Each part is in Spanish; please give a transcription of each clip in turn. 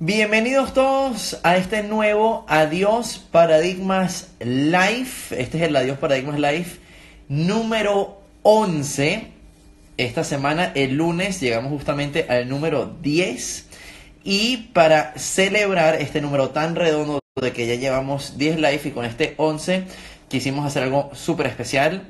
Bienvenidos todos a este nuevo Adiós Paradigmas Live. Este es el Adiós Paradigmas Live número 11. Esta semana, el lunes, llegamos justamente al número 10. Y para celebrar este número tan redondo de que ya llevamos 10 live y con este 11 quisimos hacer algo súper especial.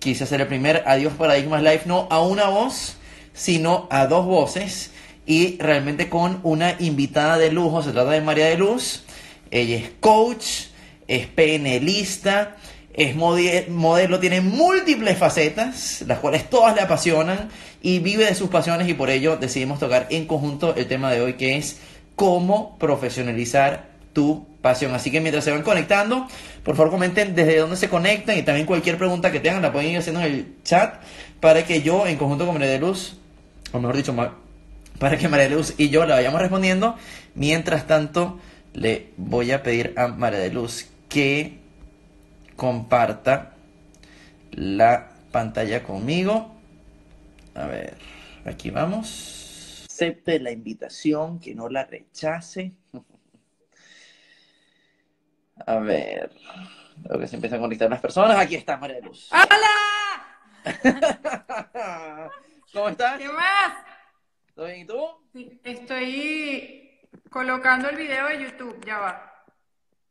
Quise hacer el primer Adiós Paradigmas Live no a una voz, sino a dos voces y realmente con una invitada de lujo. Se trata de María de Luz. Ella es coach, es PNLista, es modelo, tiene múltiples facetas, las cuales todas le apasionan y vive de sus pasiones y por ello decidimos tocar en conjunto el tema de hoy que es cómo profesionalizar tu pasión. Así que mientras se van conectando, por favor comenten desde dónde se conectan y también cualquier pregunta que tengan la pueden ir haciendo en el chat para que yo en conjunto con María de Luz, o mejor dicho, para que María de Luz y yo la vayamos respondiendo. Mientras tanto, le voy a pedir a María de Luz que comparta la pantalla conmigo. A ver, aquí vamos. Acepte la invitación, que no la rechace. A ver, creo que se empiezan a conectar las personas. Aquí está María de Luz. ¡Hola! ¿Cómo estás? ¿Qué más? ¿Todo bien y tú? Estoy colocando el video de YouTube, ya va.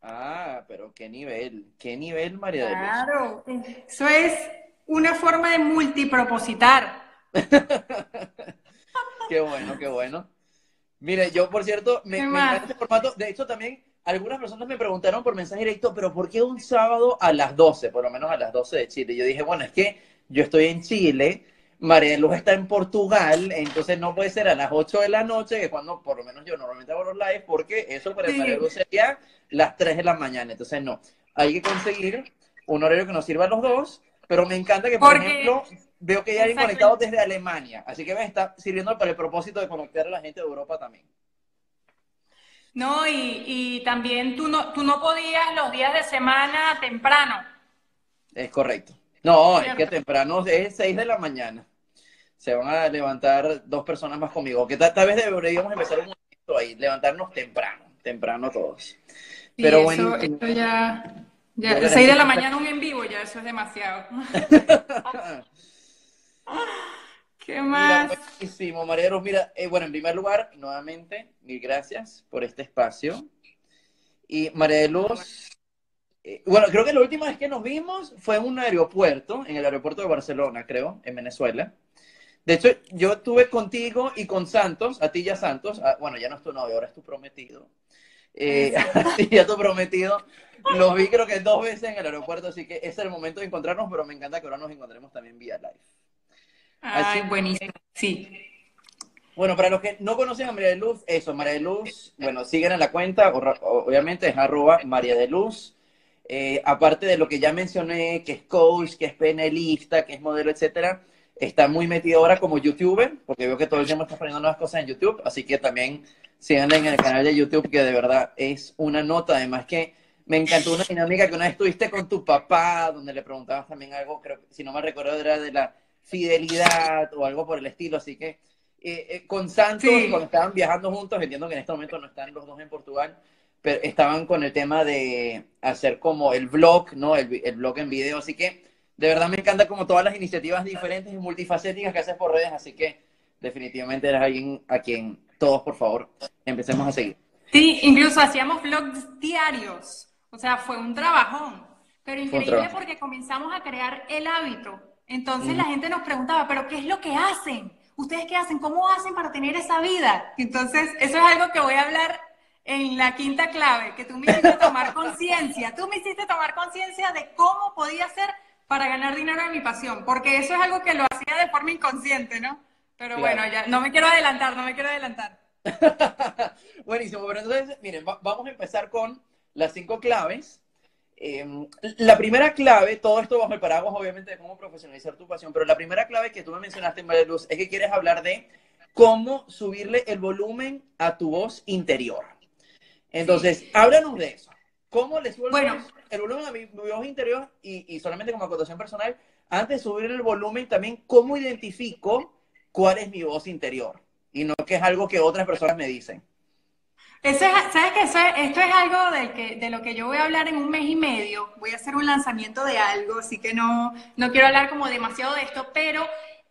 Ah, pero qué nivel, qué nivel, María de Luz. Claro, eso es una forma de multipropositar. qué bueno, qué bueno. Mire, yo por cierto, me, me encanta este formato. De hecho, también algunas personas me preguntaron por mensaje directo, pero ¿por qué un sábado a las 12? Por lo menos a las 12 de Chile. Yo dije, bueno, es que yo estoy en Chile María de Luz está en Portugal, entonces no puede ser a las 8 de la noche, que es cuando por lo menos yo normalmente hago los lives, porque eso para María de Luz sería las 3 de la mañana. Entonces no, hay que conseguir un horario que nos sirva a los dos, pero me encanta que, por ejemplo, veo que ya hay conectados desde Alemania, así que me está sirviendo para el propósito de conectar a la gente de Europa también. No, y, y también tú no, tú no podías los días de semana temprano. Es correcto. No, es que temprano es 6 de la mañana. Se van a levantar dos personas más conmigo. Que tal, vez deberíamos empezar un momento ahí, levantarnos temprano, temprano todos. Pero bueno. Esto ya, ya 6 de la mañana un en vivo, ya eso es demasiado. ¿Qué más? Mira, buenísimo, María Mira, eh, bueno, en primer lugar, nuevamente, mil gracias por este espacio. Y María de Luz, eh, bueno, creo que la última vez que nos vimos fue en un aeropuerto, en el aeropuerto de Barcelona, creo, en Venezuela. De hecho, yo estuve contigo y con Santos, a ti ya Santos, ah, bueno, ya no es tu novio, ahora es tu prometido. Eh, a ti ya tu prometido. Los vi creo que dos veces en el aeropuerto, así que es el momento de encontrarnos, pero me encanta que ahora nos encontremos también vía live. Ay, buenísimo, sí. Bueno, para los que no conocen a María de Luz, eso, María de Luz, bueno, siguen en la cuenta, obviamente es arroba María de Luz. Eh, aparte de lo que ya mencioné, que es coach, que es penalista, que es modelo, etcétera, está muy metido ahora como youtuber, porque veo que todo el tiempo está poniendo nuevas cosas en YouTube, así que también síganle en el canal de YouTube, que de verdad es una nota, además que me encantó una dinámica que una vez tuviste con tu papá, donde le preguntabas también algo, creo si no me recuerdo era de la fidelidad o algo por el estilo, así que eh, eh, con Santos, cuando estaban viajando juntos, entiendo que en este momento no están los dos en Portugal, pero estaban con el tema de hacer como el blog, ¿no? El, el blog en video, así que de verdad me encanta como todas las iniciativas diferentes y multifacéticas que haces por redes, así que definitivamente eres alguien a quien todos, por favor, empecemos a seguir. Sí, incluso hacíamos vlogs diarios, o sea, fue un trabajón, pero increíble porque comenzamos a crear el hábito. Entonces la gente nos preguntaba, pero ¿qué es lo que hacen? ¿Ustedes qué hacen? ¿Cómo hacen para tener esa vida? Entonces, eso es algo que voy a hablar en la quinta clave, que tú me hiciste tomar conciencia, tú me hiciste tomar conciencia de cómo podía ser para ganar dinero en mi pasión, porque eso es algo que lo hacía de forma inconsciente, ¿no? Pero bueno, ya no me quiero adelantar, no me quiero adelantar. Buenísimo, pero entonces, miren, vamos a empezar con las cinco claves. Em, la primera clave, todo esto bajo el paraguas, obviamente, de cómo profesionalizar tu pasión, pero la primera clave que tú me mencionaste en Luz es que quieres hablar de cómo subirle el volumen a tu voz interior. Entonces, háblanos de eso. ¿Cómo le subo el, volumen a mi, voz interior? Y, solamente como acotación personal, antes de subir el volumen, también cómo identifico cuál es mi voz interior. Y no que es algo que otras personas me dicen. ¿Sabes qué? esto es algo de, que, de lo que yo voy a hablar en un mes y medio. Voy a hacer un lanzamiento de algo, así que no, no quiero hablar como demasiado de esto, pero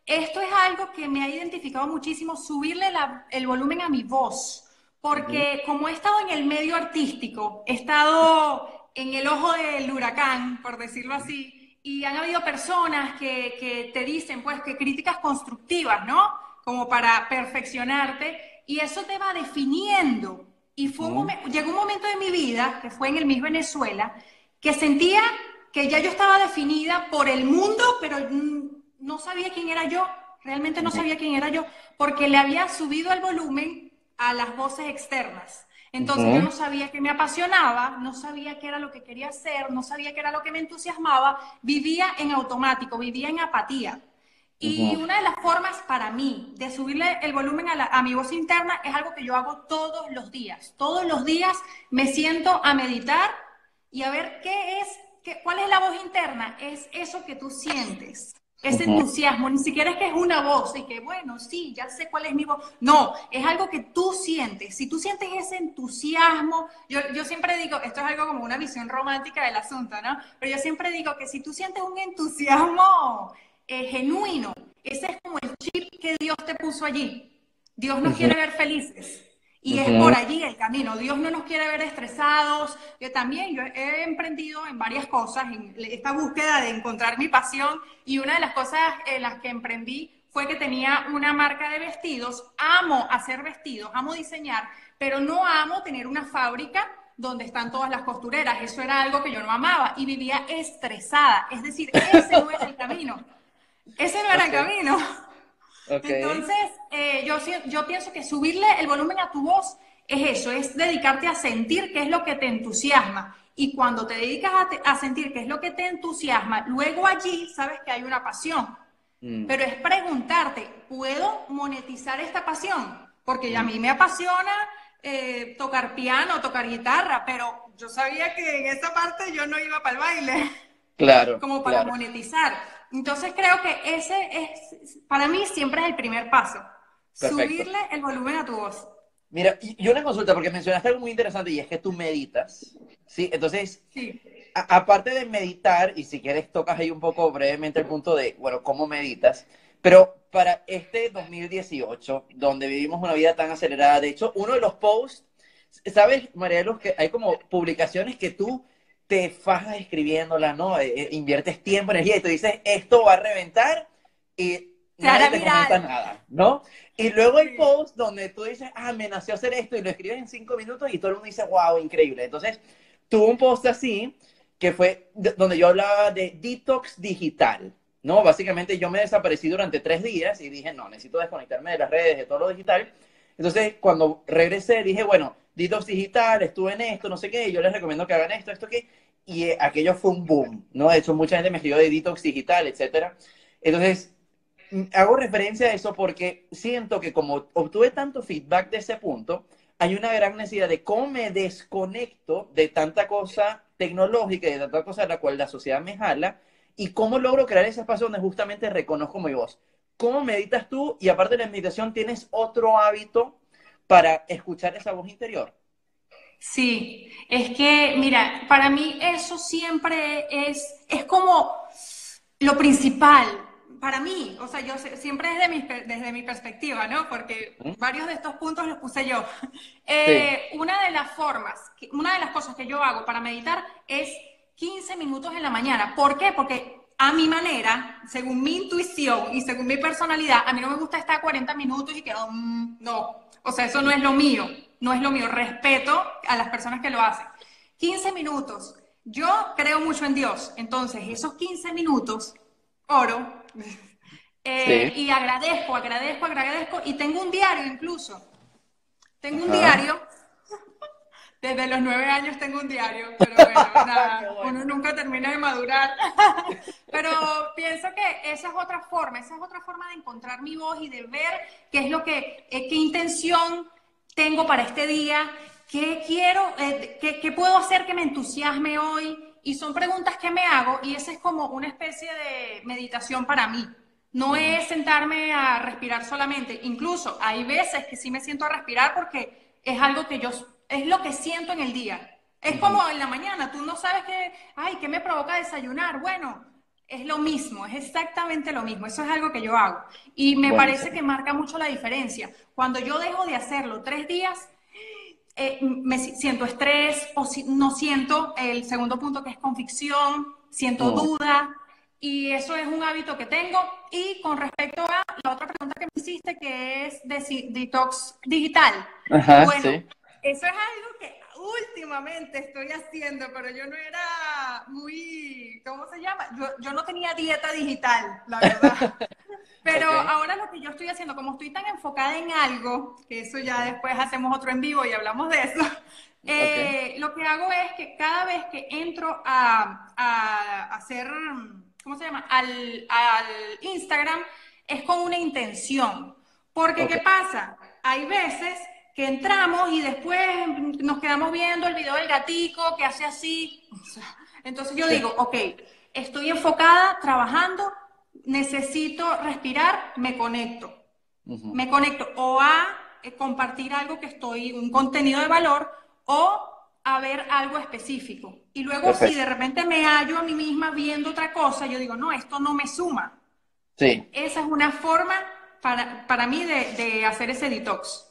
esto es algo que me ha identificado muchísimo, subirle el volumen a mi voz, porque como he estado en el medio artístico, he estado en el ojo del huracán, por decirlo así, y han habido personas que, que te dicen, pues, que críticas constructivas, ¿no? Como para perfeccionarte, y eso te va definiendo y fue un llegó un momento de mi vida, que fue en el Miss Venezuela, que sentía que ya yo estaba definida por el mundo, pero no sabía quién era yo, realmente no sabía quién era yo, porque le había subido el volumen a las voces externas. Entonces yo no sabía qué me apasionaba, no sabía qué era lo que quería hacer, no sabía qué era lo que me entusiasmaba, vivía en automático, vivía en apatía. Y una de las formas para mí de subirle el volumen a, mi voz interna es algo que yo hago todos los días. Todos los días me siento a meditar y a ver qué es, qué, cuál es la voz interna. Es eso que tú sientes, ese entusiasmo. Ni siquiera es que es una voz y que, bueno, sí, ya sé cuál es mi voz. No, es algo que tú sientes. Si tú sientes ese entusiasmo, yo, yo siempre digo, esto es algo como una visión romántica del asunto, ¿no? Pero yo siempre digo que si tú sientes un entusiasmo eh, genuino. Ese es como el chip que Dios te puso allí. Dios nos quiere ver felices. Y es por allí el camino. Dios no nos quiere ver estresados. Yo también, yo he emprendido en varias cosas, en esta búsqueda de encontrar mi pasión. Y una de las cosas en las que emprendí fue que tenía una marca de vestidos. Amo hacer vestidos, amo diseñar, pero no amo tener una fábrica donde están todas las costureras. Eso era algo que yo no amaba y vivía estresada. Es decir, ese no era el camino. Ese no era el camino. Entonces, eh, yo, yo pienso que subirle el volumen a tu voz es eso, es dedicarte a sentir qué es lo que te entusiasma. Y cuando te dedicas a, sentir qué es lo que te entusiasma, luego allí sabes que hay una pasión. Mm. Pero es preguntarte, ¿puedo monetizar esta pasión? Porque a mí me apasiona eh, tocar piano, tocar guitarra, pero yo sabía que en esa parte yo no iba para el baile. Claro. Como para monetizar. Entonces creo que ese es, para mí siempre es el primer paso. Subirle el volumen a tu voz. Mira, y una consulta, porque mencionaste algo muy interesante y es que tú meditas, ¿sí? Entonces, aparte de meditar, y si quieres tocas ahí un poco brevemente el punto de, bueno, cómo meditas, pero para este 2018, donde vivimos una vida tan acelerada, de hecho, uno de los posts, ¿sabes, Mariela, que hay como publicaciones que tú te fajas escribiéndola, ¿no? Eh, eh, inviertes tiempo, energía y tú dices, esto va a reventar y nadie te comenta nada, ¿no? Y luego el post donde tú dices, ah, me nació hacer esto y lo escribes en cinco minutos y todo el mundo dice, wow, increíble. Entonces, tuve un post así que fue donde yo hablaba de detox digital, ¿no? Básicamente yo me desaparecí durante tres días y dije, no, necesito desconectarme de las redes, de todo lo digital. Entonces, cuando regresé, dije, bueno, detox digital, estuve en esto, no sé qué, yo les recomiendo que hagan esto, esto, qué, y eh, aquello fue un boom, ¿no? De hecho, mucha gente me escribió de detox digital, etcétera. Entonces, mm, hago referencia a eso porque siento que como obtuve tanto feedback de ese punto, hay una gran necesidad de cómo me desconecto de tanta cosa tecnológica y de tanta cosa de la cual la sociedad me jala y cómo logro crear ese espacio donde justamente reconozco mi voz. ¿Cómo meditas tú? Y aparte de la meditación, ¿tienes otro hábito para escuchar esa voz interior. Sí, es que, mira, para mí eso siempre es, es como lo principal, para mí, o sea, yo siempre desde mi, desde mi perspectiva, ¿no? Porque varios de estos puntos los puse yo. Eh, una de las formas, una de las cosas que yo hago para meditar es 15 minutos en la mañana. ¿Por qué? Porque a mi manera, según mi intuición y según mi personalidad, a mí no me gusta estar 40 minutos y que mm, no, o sea, eso no es lo mío, no es lo mío. Respeto a las personas que lo hacen. 15 minutos. Yo creo mucho en Dios, entonces esos 15 minutos oro eh, y agradezco, agradezco, agradezco y tengo un diario incluso. Tengo un diario desde los nueve años tengo un diario, pero bueno, nada, uno nunca termina de madurar. pero pienso que esa es otra forma, esa es otra forma de encontrar mi voz y de ver qué es lo que, eh, qué intención tengo para este día, qué quiero, eh, qué, qué puedo hacer que me entusiasme hoy. Y son preguntas que me hago y esa es como una especie de meditación para mí. No es sentarme a respirar solamente. Incluso hay veces que sí me siento a respirar porque es algo que yo es lo que siento en el día. Es como en la mañana, tú no sabes qué, ay, ¿qué me provoca desayunar? Bueno, es lo mismo, es exactamente lo mismo. Eso es algo que yo hago. Y me parece que marca mucho la diferencia. Cuando yo dejo de hacerlo tres días, eh, me siento estrés o si, no siento el segundo punto que es convicción, siento duda. Y eso es un hábito que tengo. Y con respecto a la otra pregunta que me hiciste, que es de detox digital. bueno, eso es algo que últimamente estoy haciendo, pero yo no era muy, ¿cómo se llama? Yo, no tenía dieta digital, la verdad. Pero ahora lo que yo estoy haciendo, como estoy tan enfocada en algo, que eso ya después hacemos otro en vivo y hablamos de eso, eh, lo que hago es que cada vez que entro a, a, hacer, ¿cómo se llama? Al, al, Instagram, es con una intención. Porque, ¿qué pasa? Hay veces que entramos y después nos quedamos viendo el video del gatico que hace así. Entonces yo digo, ok, estoy enfocada, trabajando, necesito respirar, me conecto. Me conecto o a eh, compartir algo que estoy, un contenido de valor, o a ver algo específico. Y luego si de repente me hallo a mí misma viendo otra cosa, yo digo, no, esto no me suma. Sí. Esa es una forma para, para mí de, de hacer ese detox.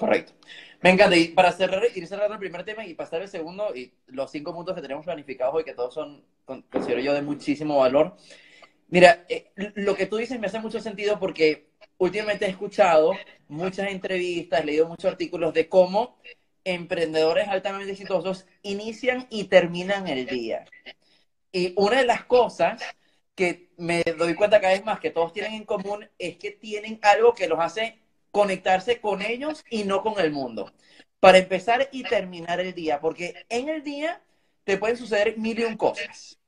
Correcto. Me encanta. Y para cerrar, ir cerrando el primer tema y pasar el segundo, y los cinco puntos que tenemos planificados hoy, que todos son, considero yo, de muchísimo valor. Mira, eh, lo que tú dices me hace mucho sentido porque últimamente he escuchado muchas entrevistas, he leído muchos artículos de cómo emprendedores altamente exitosos inician y terminan el día. Y una de las cosas que me doy cuenta cada vez más que todos tienen en común es que tienen algo que los hace conectarse con ellos y no con el mundo. Para empezar y terminar el día, porque en el día te pueden suceder mil y un cosas.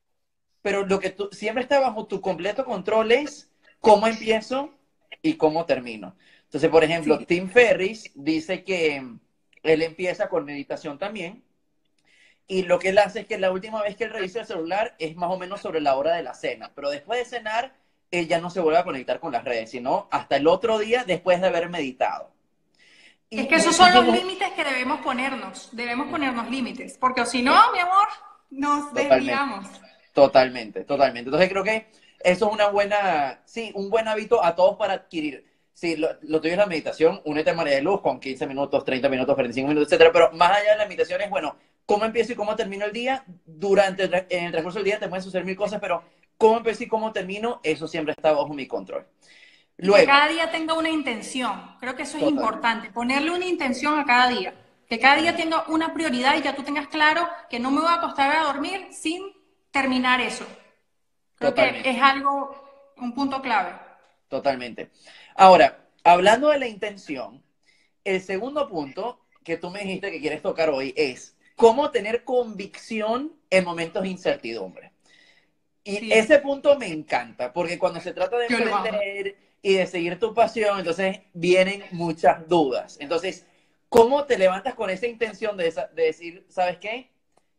Pero lo que tú, siempre está bajo tu completo control es cómo empiezo y cómo termino. Entonces, por ejemplo, Tim Ferris dice que él empieza con meditación también. Y lo que él hace es que la última vez que él revisa el celular es más o menos sobre la hora de la cena. Pero después de cenar, ella no se vuelve a conectar con las redes, sino hasta el otro día después de haber meditado. es que esos son los límites que debemos ponernos, debemos ponernos límites, porque si no, mi amor, nos desviamos. Totalmente, totalmente. Entonces creo que eso es una buena, sí, un buen hábito a todos para adquirir. Sí, lo, lo tuyo es la meditación, únete a María de Luz con 15 minutos, 30 minutos, 45 minutos, etcétera, pero más allá de la meditación es, bueno, cómo empiezo y cómo termino el día, durante el, en el transcurso del día te pueden suceder mil cosas, pero cómo empecé y cómo termino, eso siempre está bajo mi control. Luego, que cada día tenga una intención. Creo que eso es importante. Ponerle una intención a cada día. Que cada día tenga una prioridad y ya tú tengas claro que no me voy a acostar a dormir sin terminar eso. Creo que es algo, un punto clave. Totalmente. Ahora, hablando de la intención, el segundo punto que tú me dijiste que quieres tocar hoy es cómo tener convicción en momentos de incertidumbre. Y ese punto me encanta, porque cuando se trata de emprender y de seguir tu pasión, entonces vienen muchas dudas. Entonces, ¿cómo te levantas con esa intención de, de decir, ¿sabes qué?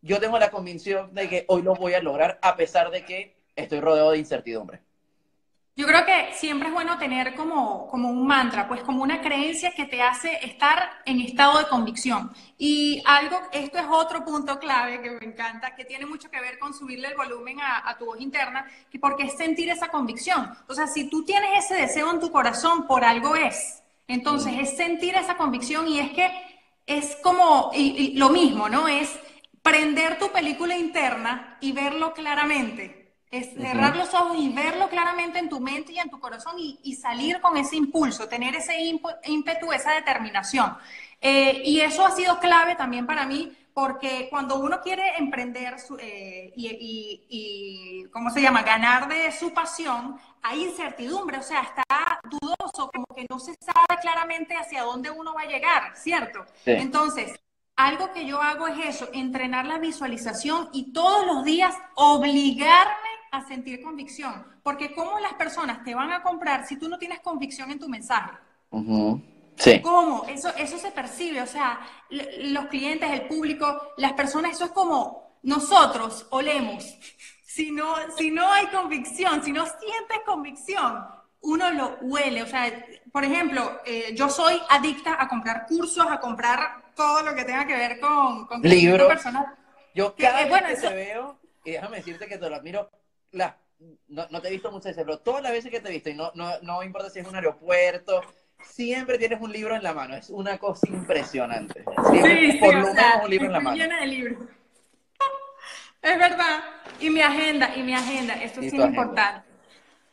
Yo tengo la convicción de que hoy lo voy a lograr a pesar de que estoy rodeado de incertidumbre. Yo creo que siempre es bueno tener como, como un mantra, pues como una creencia que te hace estar en estado de convicción. Y algo, esto es otro punto clave que me encanta, que tiene mucho que ver con subirle el volumen a, tu voz interna, porque es sentir esa convicción. O sea, si tú tienes ese deseo en tu corazón, por algo es. Entonces, es sentir esa convicción y es que es como lo mismo, ¿no? Es prender tu película interna y verlo claramente es cerrar los ojos y verlo claramente en tu mente y en tu corazón y, salir con ese impulso, tener ese ímpetu, esa determinación. Eh, y eso ha sido clave también para mí porque cuando uno quiere emprender eh, y, ¿cómo se llama?, ganar de su pasión, hay incertidumbre, o sea, está dudoso, como que no se sabe claramente hacia dónde uno va a llegar, ¿cierto? Entonces, algo que yo hago es eso, entrenar la visualización y todos los días obligarme a sentir convicción. Porque ¿cómo las personas te van a comprar si tú no tienes convicción en tu mensaje? Sí. ¿Cómo? Eso, eso se percibe. O sea, los clientes, el público, las personas, eso es como nosotros olemos. Si no, si no hay convicción, si no sientes convicción, uno lo huele. O sea, por ejemplo, eh, yo soy adicta a comprar cursos, a comprar todo lo que tenga que ver con, con libros personal. Yo cada eh, vez bueno, que te veo, y déjame decirte que te lo admiro, la, no, te he visto muchas veces, pero todas las veces que te he visto, y no, no, no importa si es un aeropuerto, siempre tienes un libro en la mano. Es una cosa impresionante. sí, por lo menos un libro en la mano. Llena de libros. Es verdad. Y mi agenda, y mi agenda, esto es importante.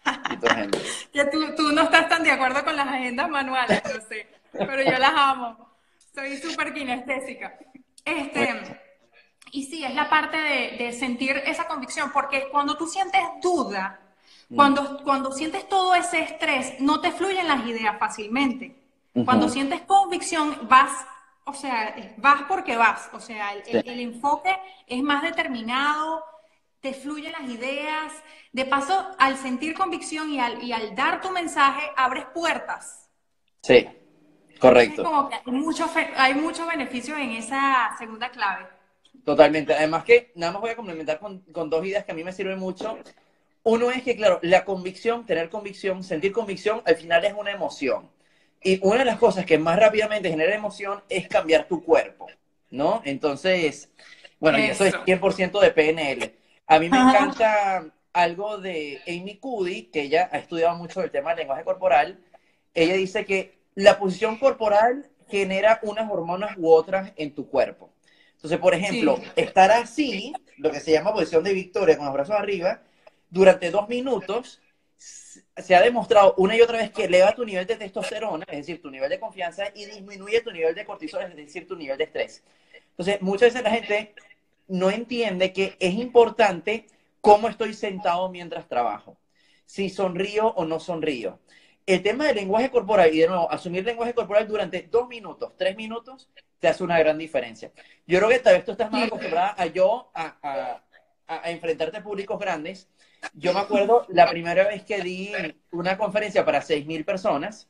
que tú, tú, no estás tan de acuerdo con las agendas manuales, no sé, pero yo las amo. Soy súper kinestésica. Este, y sí, es la parte de, de, sentir esa convicción, porque cuando tú sientes duda, mm. cuando, cuando sientes todo ese estrés, no te fluyen las ideas fácilmente. Cuando sientes convicción, vas, o sea, vas porque vas, o sea, el, el enfoque es más determinado, te fluyen las ideas. De paso, al sentir convicción y al, y al dar tu mensaje, abres puertas. Sí, correcto. como que hay mucho, hay mucho beneficio en esa segunda clave. Totalmente. Además que, nada más voy a complementar con, con dos ideas que a mí me sirven mucho. Uno es que, claro, la convicción, tener convicción, sentir convicción, al final es una emoción. Y una de las cosas que más rápidamente genera emoción es cambiar tu cuerpo, ¿no? Entonces, bueno, y eso es 100% de PNL. A mí me encanta algo de Amy Cuddy, que ella ha estudiado mucho el tema del lenguaje corporal. Ella dice que la posición corporal genera unas hormonas u otras en tu cuerpo. Entonces, por ejemplo, estar así, lo que se llama posición de victoria con los brazos arriba, durante dos minutos, se ha demostrado una y otra vez que eleva tu nivel de testosterona, es decir, tu nivel de confianza, y disminuye tu nivel de cortisol, es decir, tu nivel de estrés. Entonces, muchas veces la gente no entiende que es importante cómo estoy sentado mientras trabajo, si sonrío o no sonrío. El tema del lenguaje corporal, y de nuevo, asumir lenguaje corporal durante dos minutos, tres minutos, te hace una gran diferencia. Yo creo que tal vez tú estás más acostumbrada a yo a, enfrentarte a públicos grandes. Yo me acuerdo la primera vez que di una conferencia para 6.000 personas,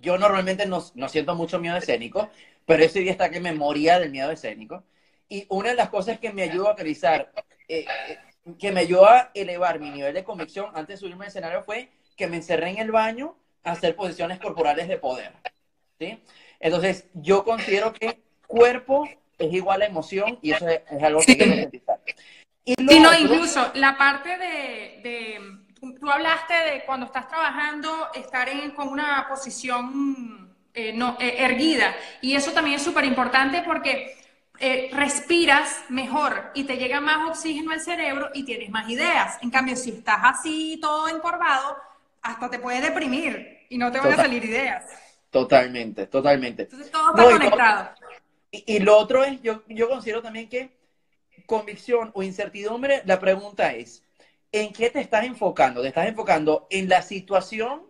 yo normalmente no, no siento mucho miedo escénico, pero ese día está que me moría del miedo escénico. Y una de las cosas que me ayudó a realizar, eh, eh, que me ayudó a elevar mi nivel de convicción antes de subirme al escenario fue que me encerré en el baño a hacer posiciones corporales de poder. ¿sí? Entonces, yo considero que cuerpo es igual a emoción y eso es, algo que sí. Y sí, no, incluso la parte de, tú hablaste de cuando estás trabajando, estar en, con una posición eh, no, erguida. Y eso también es súper importante porque eh, respiras mejor y te llega más oxígeno al cerebro y tienes más ideas. En cambio, si estás así todo encorvado, hasta te puede deprimir y no te van a salir ideas. Totalmente, totalmente. Entonces todo está conectado. Y, lo otro es, yo, yo considero también que convicción o incertidumbre, la pregunta es, ¿en qué te estás enfocando? ¿Te estás enfocando en la situación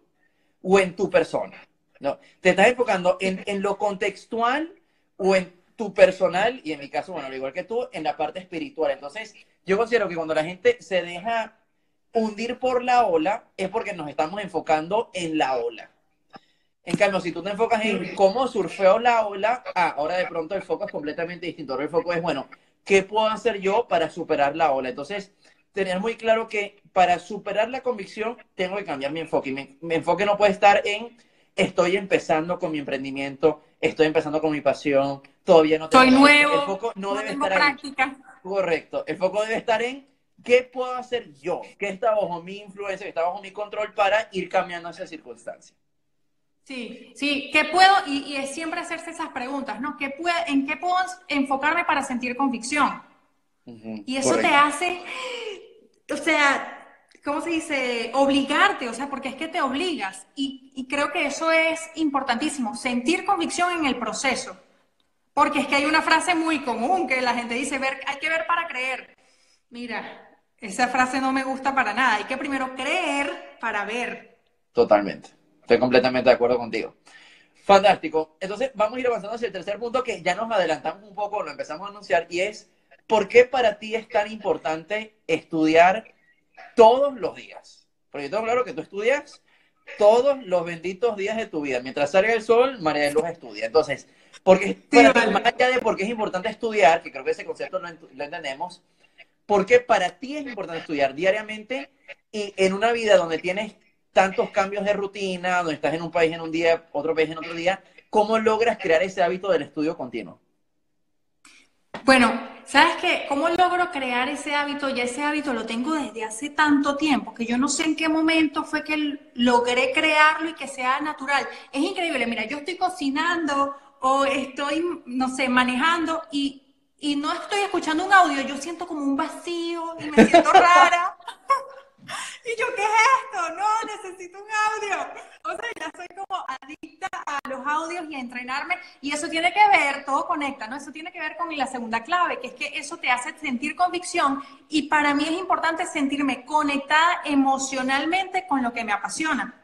o en tu persona? No, ¿te estás enfocando en, en lo contextual o en tu personal y en mi caso, bueno, al igual que tú, en la parte espiritual. Entonces, yo considero que cuando la gente se deja hundir por la ola, es porque nos estamos enfocando en la ola. En cambio, si tú te enfocas en cómo surfeo la ola, ah, ahora de pronto el foco es completamente distinto. Ahora el foco es, bueno, ¿qué puedo hacer yo para superar la ola? Entonces, tener muy claro que para superar la convicción tengo que cambiar mi enfoque. Mi, mi enfoque no puede estar en estoy empezando con mi emprendimiento, estoy empezando con mi pasión, todavía no tengo... Soy nuevo, el foco no, debe estar práctica. Correcto, el foco debe estar en qué puedo hacer yo, qué está bajo mi influencia, qué está bajo mi control para ir cambiando esa circunstancia. Sí, sí, ¿qué puedo? Y, es siempre hacerse esas preguntas, ¿no? ¿Qué puedo, ¿En qué puedo enfocarme para sentir convicción? y eso te hace, o sea, ¿cómo se dice? Obligarte, o sea, porque es que te obligas. Y, y, creo que eso es importantísimo, sentir convicción en el proceso. Porque es que hay una frase muy común que la gente dice, ver, hay que ver para creer. Mira, esa frase no me gusta para nada. Hay que primero creer para ver. Totalmente. Estoy completamente de acuerdo contigo. Fantástico. Entonces, vamos a ir avanzando hacia el tercer punto que ya nos adelantamos un poco, lo empezamos a anunciar, y es, ¿por qué para ti es tan importante estudiar todos los días. Porque yo tengo claro que tú estudias todos los benditos días de tu vida. Mientras salga el sol, María de Luz estudia. Entonces, porque más allá de por qué es importante estudiar, que creo que ese concepto lo, lo entendemos, porque para ti es importante estudiar diariamente y en una vida donde tienes tantos cambios de rutina, donde estás en un país en un día, otro país en otro día, ¿cómo logras crear ese hábito del estudio continuo? Bueno, ¿sabes qué? ¿Cómo logro crear ese hábito? Ya ese hábito lo tengo desde hace tanto tiempo que yo no sé en qué momento fue que logré crearlo y que sea natural. Es increíble, mira, yo estoy cocinando o estoy, no sé, manejando y, y no estoy escuchando un audio, yo siento como un vacío y me siento rara. Y yo, ¿qué es esto? No, necesito un audio. O sea, ya soy como adicta a los audios y a entrenarme. Y eso tiene que ver, todo conecta, ¿no? Eso tiene que ver con la segunda clave, que es que eso te hace sentir convicción. Y para mí es importante sentirme conectada emocionalmente con lo que me apasiona.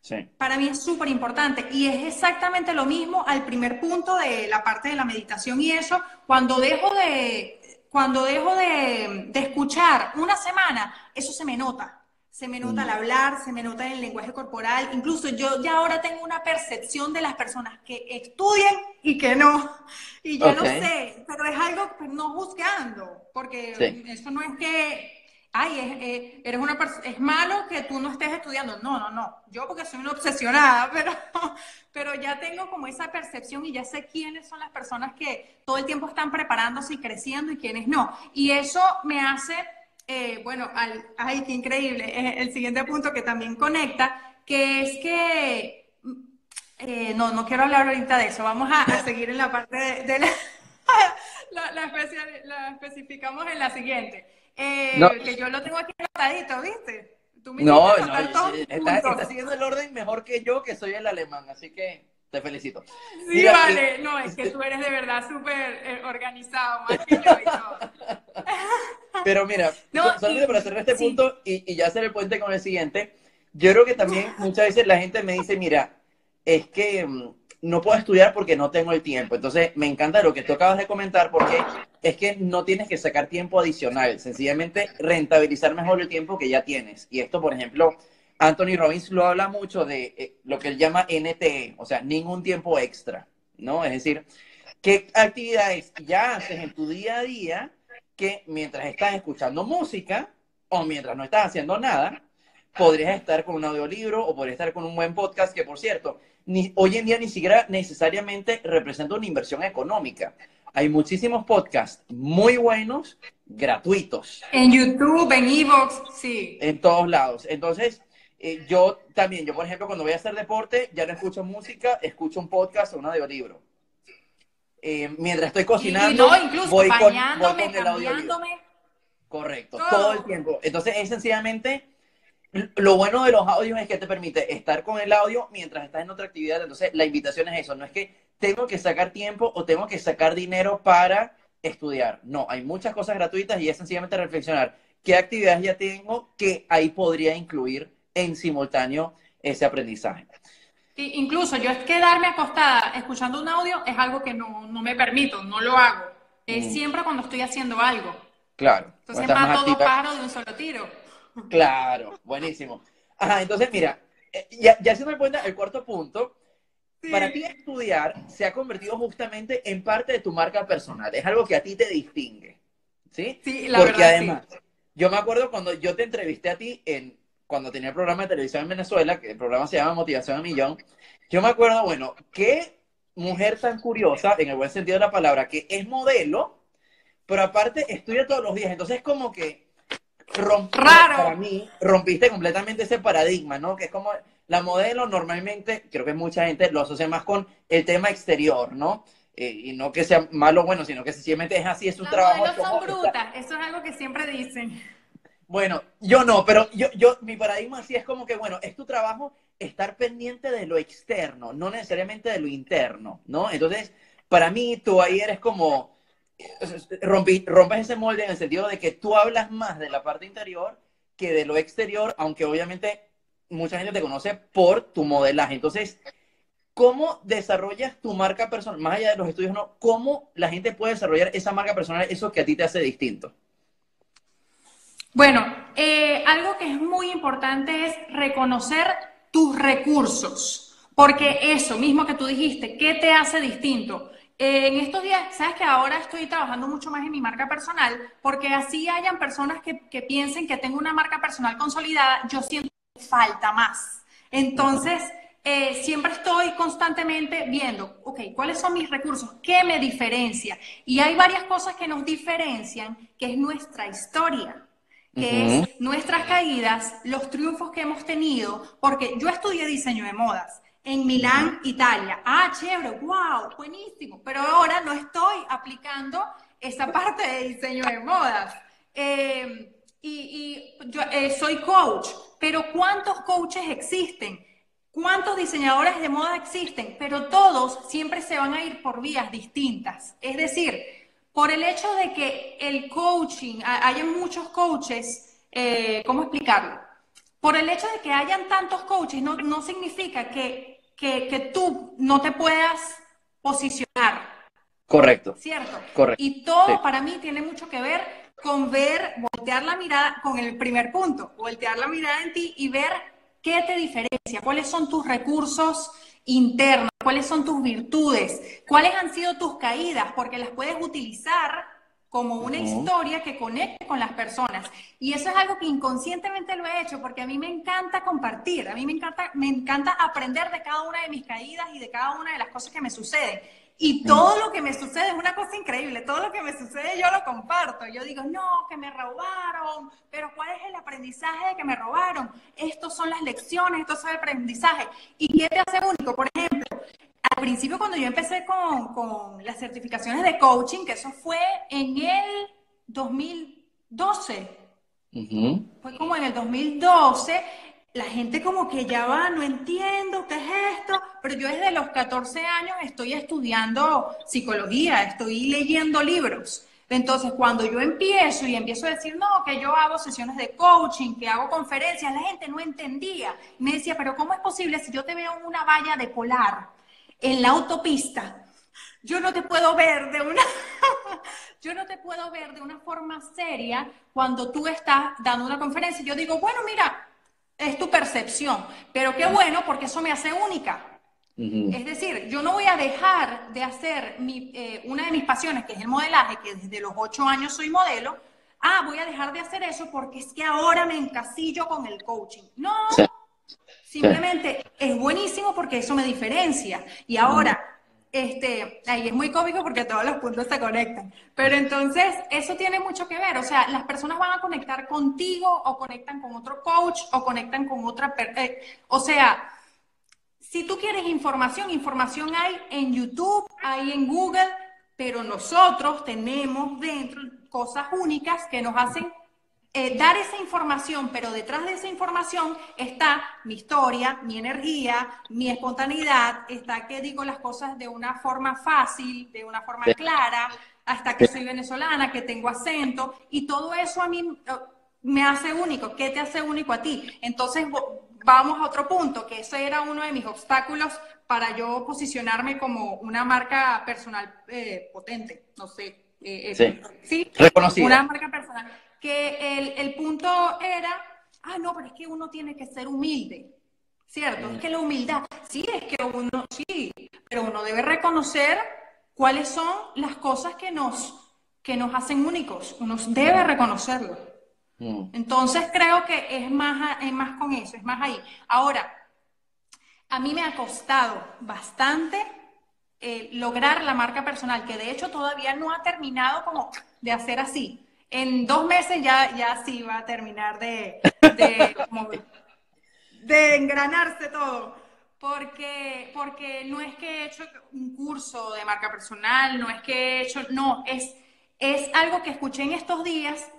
Sí. Para mí es súper importante y es exactamente lo mismo al primer punto de la parte de la meditación y eso, cuando dejo de, cuando dejo de, escuchar una semana, eso se me nota. Se me nota al mm. hablar, se me nota en el lenguaje corporal. Incluso yo ya ahora tengo una percepción de las personas que estudian y que no. Y ya lo sé, pero es algo no juzgando, porque eso no es que ay, es, eh, eres una es malo que tú no estés estudiando. No, no, no. Yo porque soy una obsesionada, pero, pero ya tengo como esa percepción y ya sé quiénes son las personas que todo el tiempo están preparándose y creciendo y quiénes no. Y eso me hace, eh, bueno, al, ay, qué increíble, el siguiente punto que también conecta, que es que, eh, no, no quiero hablar ahorita de eso, vamos a, seguir en la parte de, la, la, la especificamos en la siguiente. Eh, que yo lo tengo aquí anotadito, ¿viste? Tú no, no, estás, siguiendo el orden mejor que yo, que soy el alemán, así que te felicito. Sí, vale, eh, no, es que tú eres de verdad súper eh, organizado, más que yo y todo. Pero mira, solamente para cerrar este punto y, y ya hacer el puente con el siguiente, yo creo que también muchas veces la gente me dice, mira, es que mm, no puedo estudiar porque no tengo el tiempo. Entonces, me encanta lo que tú acabas de comentar porque es que no tienes que sacar tiempo adicional, sencillamente rentabilizar mejor el tiempo que ya tienes. Y esto, por ejemplo, Anthony Robbins lo habla mucho de eh, lo que él llama NTE, o sea, ningún tiempo extra, ¿no? Es decir, ¿qué actividades ya haces en tu día a día que mientras estás escuchando música o mientras no estás haciendo nada, podrías estar con un audiolibro o podrías estar con un buen podcast que, por cierto, hoy en día ni siquiera necesariamente representa una inversión económica. Hay muchísimos podcasts muy buenos, gratuitos. En YouTube, en Evox, sí. En todos lados. Entonces, eh, yo también, yo por ejemplo, cuando voy a hacer deporte, ya no escucho música, escucho un podcast o un audiolibro. Eh, mientras estoy cocinando, voy, con, el audiolibro. Correcto, todo el tiempo. Entonces, es sencillamente lo bueno de los audios es que te permite estar con el audio mientras estás en otra actividad. Entonces, la invitación es eso. No es que tengo que sacar tiempo o tengo que sacar dinero para estudiar. No, hay muchas cosas gratuitas y es sencillamente reflexionar qué actividades ya tengo que ahí podría incluir en simultáneo ese aprendizaje. incluso yo es quedarme acostada escuchando un audio es algo que no, me permito, no lo hago. Es mm. siempre cuando estoy haciendo algo. Claro. Entonces mato dos pájaros de un solo tiro. Claro, buenísimo. Ajá, entonces mira, eh, ya, ya me cuenta, el cuarto punto, para ti estudiar se ha convertido justamente en parte de tu marca personal, es algo que a ti te distingue, ¿sí? Sí, la Porque además, yo me acuerdo cuando yo te entrevisté a ti en cuando tenía el programa de televisión en Venezuela, que el programa se llama Motivación a Millón, yo me acuerdo, bueno, qué mujer tan curiosa, en el buen sentido de la palabra, que es modelo, pero aparte estudia todos los días, entonces como que Raro. para mí, rompiste completamente ese paradigma, ¿no? Que es como la modelo normalmente, creo que mucha gente lo asocia más con el tema exterior, ¿no? Eh, y no que sea malo o bueno, sino que sencillamente es así, es un trabajo. Las modelos son brutas, eso es algo que siempre dicen. Bueno, yo no, pero yo, yo, mi paradigma así es como que, bueno, es tu trabajo estar pendiente de lo externo, no necesariamente de lo interno, ¿no? Entonces, para mí, tú ahí eres como, rompes ese molde en el sentido de que tú hablas más de la parte interior que de lo exterior, aunque obviamente mucha gente te conoce por tu modelaje. Entonces, ¿cómo desarrollas tu marca personal? Más allá de los estudios, ¿no? ¿Cómo la gente puede desarrollar esa marca personal, eso que a ti te hace distinto? Bueno, eh, algo que es muy importante es reconocer tus recursos, porque eso mismo que tú dijiste, ¿qué te hace distinto? En estos días, sabes que ahora estoy trabajando mucho más en mi marca personal, porque así hayan personas que, piensen que tengo una marca personal consolidada, yo siento falta más. Entonces, eh, siempre estoy constantemente viendo, ok, ¿cuáles son mis recursos? ¿Qué me diferencia? Y hay varias cosas que nos diferencian, que es nuestra historia, que es nuestras caídas, los triunfos que hemos tenido, porque yo estudié diseño de modas en Milán, Italia. Ah, chévere, wow, buenísimo, pero ahora no estoy aplicando esa parte de diseño de modas. Eh, y, yo eh, soy coach, pero ¿cuántos coaches existen? ¿Cuántos diseñadores de moda existen? Pero todos siempre se van a ir por vías distintas. Es decir, por el hecho de que el coaching, hay muchos coaches, eh, ¿cómo explicarlo? Por el hecho de que hayan tantos coaches, no, no significa que, que, que, tú no te puedas posicionar. Correcto. ¿Cierto? Correcto. Y todo para mí tiene mucho que ver con ver, voltear la mirada con el primer punto, voltear la mirada en ti y ver ¿Qué te diferencia? ¿Cuáles son tus recursos internos? ¿Cuáles son tus virtudes? ¿Cuáles han sido tus caídas? Porque las puedes utilizar como una historia que conecte con las personas. Y eso es algo que inconscientemente lo he hecho porque a mí me encanta compartir, a mí me encanta, me encanta aprender de cada una de mis caídas y de cada una de las cosas que me suceden. Y todo lo que me sucede es una cosa increíble, todo lo que me sucede yo lo comparto. Yo digo, no, que me robaron, pero ¿cuál es el aprendizaje de que me robaron? Estos son las lecciones, esto es el aprendizaje. ¿Y qué te hace único? Por ejemplo, al principio cuando yo empecé con, con las certificaciones de coaching, que eso fue en el 2012, fue como en el 2012, la gente como que ya va, no entiendo qué es esto, pero yo desde los 14 años estoy estudiando psicología, estoy leyendo libros. Entonces, cuando yo empiezo y empiezo a decir, no, que yo hago sesiones de coaching, que hago conferencias, la gente no entendía. Me decía, pero ¿cómo es posible si yo te veo en una valla de polar en la autopista? Yo no te puedo ver de una, yo no te puedo ver de una forma seria cuando tú estás dando una conferencia. Yo digo, bueno, mira, es tu percepción, pero qué bueno porque eso me hace única. Es decir, yo no voy a dejar de hacer mi, eh, una de mis pasiones, que es el modelaje, que desde los ocho años soy modelo. Ah, voy a dejar de hacer eso porque es que ahora me encasillo con el coaching. No, simplemente es buenísimo porque eso me diferencia. Y ahora, este, ahí es muy cómico porque todos los puntos se conectan. Pero entonces, eso tiene mucho que ver. O sea, las personas van a conectar contigo o conectan con otro coach o conectan con otra. Eh, o sea, si tú quieres información, información hay en YouTube, hay en Google, pero nosotros tenemos dentro cosas únicas que nos hacen eh, dar esa información, pero detrás de esa información está mi historia, mi energía, mi espontaneidad, está que digo las cosas de una forma fácil, de una forma clara, hasta que soy venezolana, que tengo acento, y todo eso a mí eh, me hace único. ¿Qué te hace único a ti? Entonces, vamos a otro punto, que ese era uno de mis obstáculos para yo posicionarme como una marca personal eh, potente, no sé. sí, ¿sí? Reconocida. Una marca personal que el, el, punto era, ah, no, pero es que uno tiene que ser humilde, ¿cierto? Es que la humildad, sí, es que uno, sí, pero uno debe reconocer cuáles son las cosas que nos, que nos hacen únicos, uno debe reconocerlo. Mm. Entonces creo que es más, es más con eso, es más ahí. Ahora, a mí me ha costado bastante eh, lograr la marca personal, que de hecho todavía no ha terminado como de hacer así en dos meses ya, ya sí va a terminar de, de, engranarse todo. Porque, porque no es que he hecho un curso de marca personal, no es que he hecho, no, es, es algo que escuché en estos días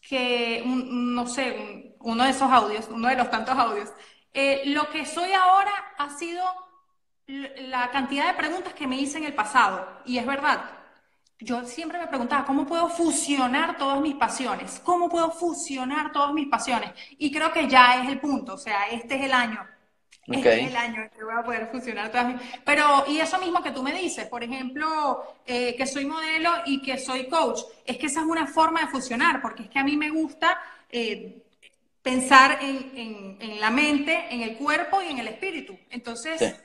que, no sé, uno de esos audios, uno de los tantos audios. Eh, lo que soy ahora ha sido la cantidad de preguntas que me hice en el pasado. Y es verdad, yo siempre me preguntaba, ¿cómo puedo fusionar todas mis pasiones? ¿Cómo puedo fusionar todas mis pasiones? Y creo que ya es el punto, o sea, este es el año. Este es el año en que voy a poder fusionar todas mis... Pero, y eso mismo que tú me dices, por ejemplo, eh, que soy modelo y que soy coach, es que esa es una forma de fusionar, porque es que a mí me gusta eh, pensar en, en, la mente, en el cuerpo y en el espíritu. Entonces,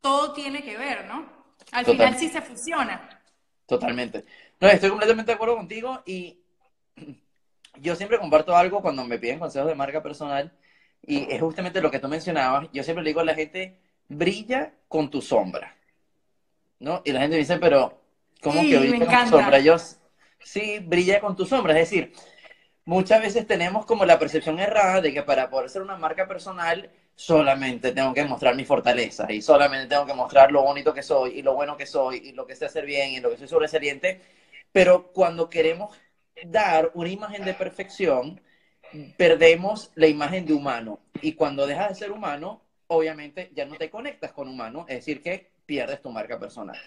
todo tiene que ver, ¿no? Al final sí se fusiona. Totalmente. No, estoy completamente de acuerdo contigo y yo siempre comparto algo cuando me piden consejos de marca personal. y es justamente lo que tú mencionabas. Yo siempre le digo a la gente, brilla con tu sombra. ¿No? Y la gente dice, pero, ¿cómo que brilla con tu sombra? Yo, sí, brilla con tu sombra. Es decir, muchas veces tenemos como la percepción errada de que para poder ser una marca personal solamente tengo que mostrar mis fortalezas y solamente tengo que mostrar lo bonito que soy y lo bueno que soy y lo que sé hacer bien y lo que soy sobresaliente. Pero cuando queremos dar una imagen de perfección, perdemos la imagen de humano. Y cuando dejas de ser humano, obviamente ya no te conectas con humano, es decir, que pierdes tu marca personal.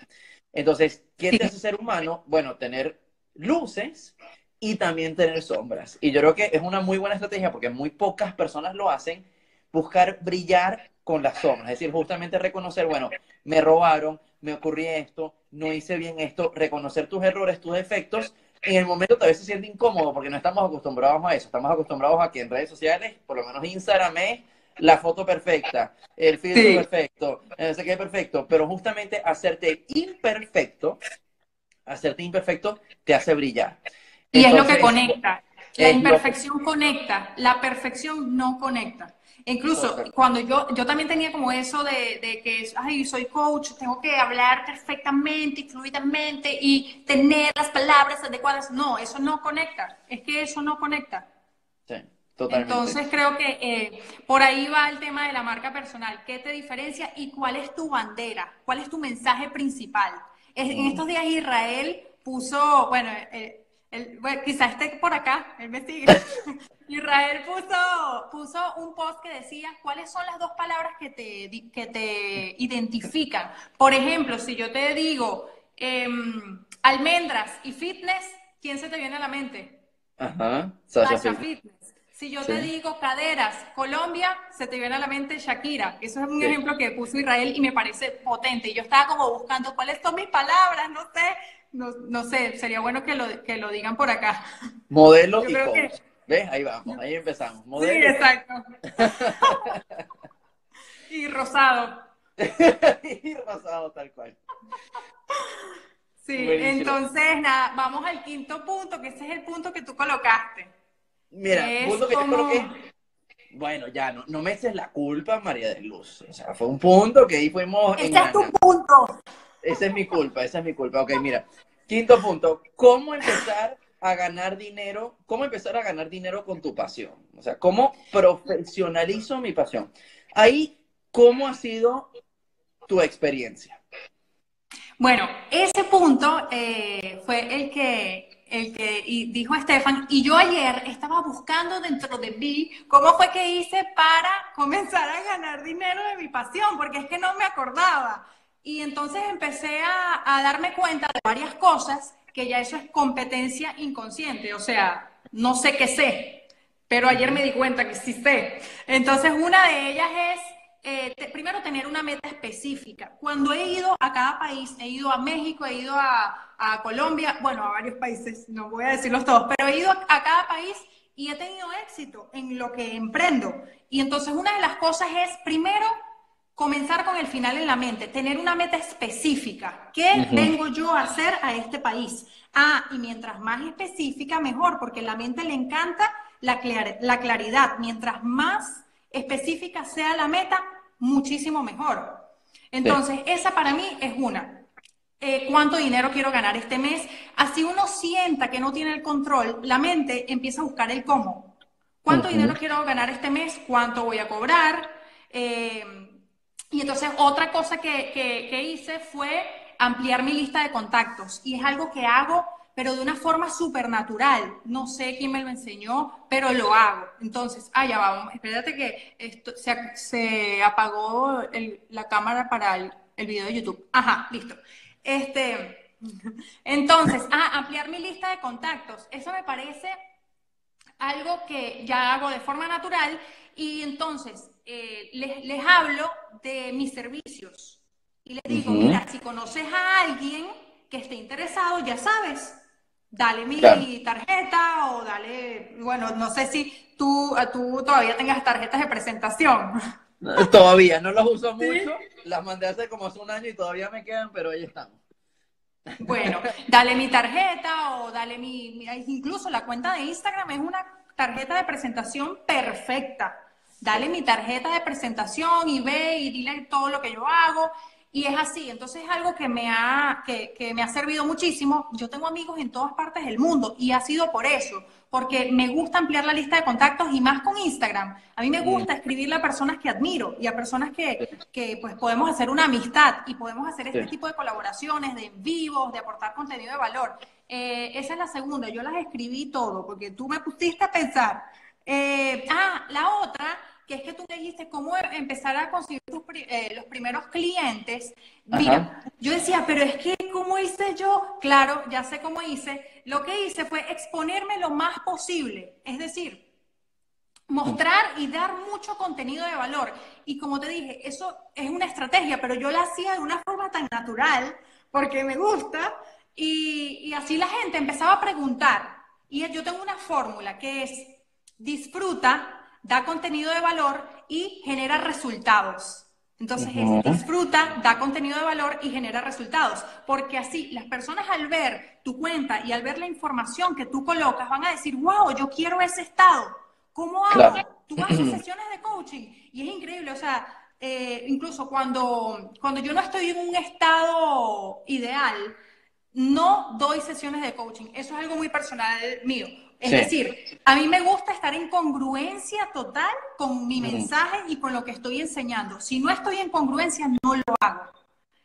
Entonces, ¿qué te hace ser humano? Bueno, tener luces y también tener sombras. Y yo creo que es una muy buena estrategia porque muy pocas personas lo hacen, buscar brillar con las sombras. Es decir, justamente reconocer, bueno, me robaron, me ocurrió esto, no hice bien esto, reconocer tus errores, tus defectos en el momento tal vez se siente incómodo porque no estamos acostumbrados a eso. Estamos acostumbrados a que en redes sociales, por lo menos Instagram es la foto perfecta, el filtro perfecto, no sé qué perfecto, pero justamente hacerte imperfecto, hacerte imperfecto te hace brillar. Y es lo que conecta. La imperfección conecta, la perfección no conecta. Incluso cuando yo, yo también tenía como eso de, de, que, ay, soy coach, tengo que hablar perfectamente, fluidamente y tener las palabras adecuadas. No, eso no conecta. Es que eso no conecta. Sí, totalmente. Entonces creo que eh, por ahí va el tema de la marca personal. ¿Qué te diferencia y cuál es tu bandera? ¿Cuál es tu mensaje principal? En estos días Israel puso, bueno, eh, bueno, quizás esté por acá, él me sigue. Israel puso, puso un post que decía cuáles son las dos palabras que te, que te identifican. Por ejemplo, si yo te digo em, almendras y fitness, ¿quién se te viene a la mente? Ajá, Sasha, Fitness. Si yo te digo caderas, Colombia, se te viene a la mente Shakira. Eso es un ejemplo que puso Israel y me parece potente. Y yo estaba como buscando cuáles son mis palabras, no sé no, no sé, sería bueno que lo, que lo digan por acá. Modelo y coach. ¿Ves? Ahí vamos, ahí empezamos. Modelo sí, exacto. y rosado. y rosado, tal cual. Sí, entonces, nada, vamos al quinto punto, que ese es el punto que tú colocaste. Mira, punto que yo coloqué. Bueno, ya, no, no me eches la culpa, María de Luz. O sea, fue un punto que ahí fuimos. Ese es tu punto. Esa es mi culpa, esa es mi culpa. Ok, mira. Quinto punto, ¿cómo empezar a ganar dinero? ¿Cómo empezar a ganar dinero con tu pasión? O sea, ¿cómo profesionalizo mi pasión? Ahí, ¿cómo ha sido tu experiencia? Bueno, ese punto eh, fue el que, el que dijo Estefan, y yo ayer estaba buscando dentro de mí cómo fue que hice para comenzar a ganar dinero de mi pasión, porque es que no me acordaba. Y entonces empecé a, darme cuenta de varias cosas que ya eso es competencia inconsciente, o sea, no sé qué sé, pero ayer me di cuenta que sí sé. Entonces una de ellas es, eh, primero, tener una meta específica. Cuando he ido a cada país, he ido a México, he ido a, a Colombia, bueno, a varios países, no voy a decirlos todos, pero he ido a cada país y he tenido éxito en lo que emprendo. Y entonces una de las cosas es, primero, comenzar con el final en la mente, tener una meta específica. ¿Qué vengo yo a hacer a este país? Ah, y mientras más específica, mejor, porque a la mente le encanta la, la claridad. Mientras más específica sea la meta, muchísimo mejor. Entonces, esa para mí es una. Eh, ¿Cuánto dinero quiero ganar este mes? Así uno sienta que no tiene el control, la mente empieza a buscar el cómo. ¿Cuánto dinero quiero ganar este mes? ¿Cuánto voy a cobrar? Eh, y entonces otra cosa que, hice fue ampliar mi lista de contactos. Y es algo que hago, pero de una forma súper natural. No sé quién me lo enseñó, pero lo hago. Entonces, ah, vamos. Espérate que esto, se, apagó la cámara para el, el, video de YouTube. Ajá, listo. Este, entonces, ah, ampliar mi lista de contactos. Eso me parece algo que ya hago de forma natural. Y entonces, eh, les, hablo de mis servicios y les digo, mira, si conoces a alguien que esté interesado, ya sabes, dale mi tarjeta o dale, bueno, no sé si tú, tú todavía tengas tarjetas de presentación. Todavía, no las uso mucho, las mandé hace como hace un año y todavía me quedan, pero ahí estamos. Bueno, dale mi tarjeta o dale mi, incluso la cuenta de Instagram es una tarjeta de presentación perfecta dale mi tarjeta de presentación y ve y dile todo lo que yo hago. Y es así, entonces es algo que me, ha, que, que me ha servido muchísimo. Yo tengo amigos en todas partes del mundo y ha sido por eso, porque me gusta ampliar la lista de contactos y más con Instagram. A mí me gusta escribirle a personas que admiro y a personas que, que pues podemos hacer una amistad y podemos hacer este tipo de colaboraciones, de vivos, de aportar contenido de valor. Eh, esa es la segunda, yo las escribí todo, porque tú me pusiste a pensar. Eh, ah, la otra, que es que tú me dijiste cómo empezar a conseguir eh, los primeros clientes. Mira, yo decía, pero es que, ¿cómo hice yo? Claro, ya sé cómo hice. Lo que hice fue exponerme lo más posible, es decir, mostrar y dar mucho contenido de valor. Y como te dije, eso es una estrategia, pero yo la hacía de una forma tan natural, porque me gusta, y, así la gente empezaba a preguntar. Y yo tengo una fórmula que es disfruta, da contenido de valor y genera resultados. Entonces es disfruta, da contenido de valor y genera resultados. Porque así las personas al ver tu cuenta y al ver la información que tú colocas van a decir, wow, yo quiero ese estado. ¿Cómo hago? Tú haces sesiones de coaching y es increíble. O sea, eh, incluso cuando, cuando yo no estoy en un estado ideal, no doy sesiones de coaching. Eso es algo muy personal mío. Es decir, a mí me gusta estar en congruencia total con mi mensaje y con lo que estoy enseñando. Si no estoy en congruencia, no lo hago.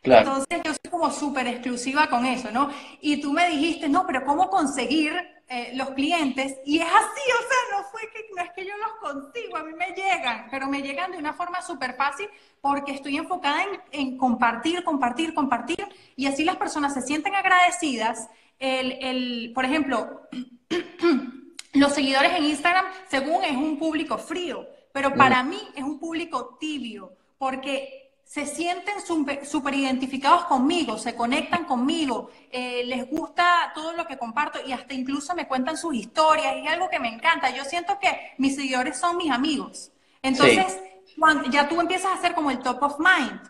Entonces yo soy como súper exclusiva con eso, ¿no? Y tú me dijiste, no, pero ¿cómo conseguir eh, los clientes? Y es así, o sea, no, fue que, no es que yo los consigo, a mí me llegan, pero me llegan de una forma súper fácil porque estoy enfocada en, en, compartir, compartir, compartir, y así las personas se sienten agradecidas. El, el, por ejemplo, los seguidores en Instagram, según es un público frío, pero para mí es un público tibio, porque se sienten súper identificados conmigo, se conectan conmigo, eh, les gusta todo lo que comparto y hasta incluso me cuentan sus historias, y es algo que me encanta. Yo siento que mis seguidores son mis amigos. Entonces, cuando ya tú empiezas a hacer como el top of mind,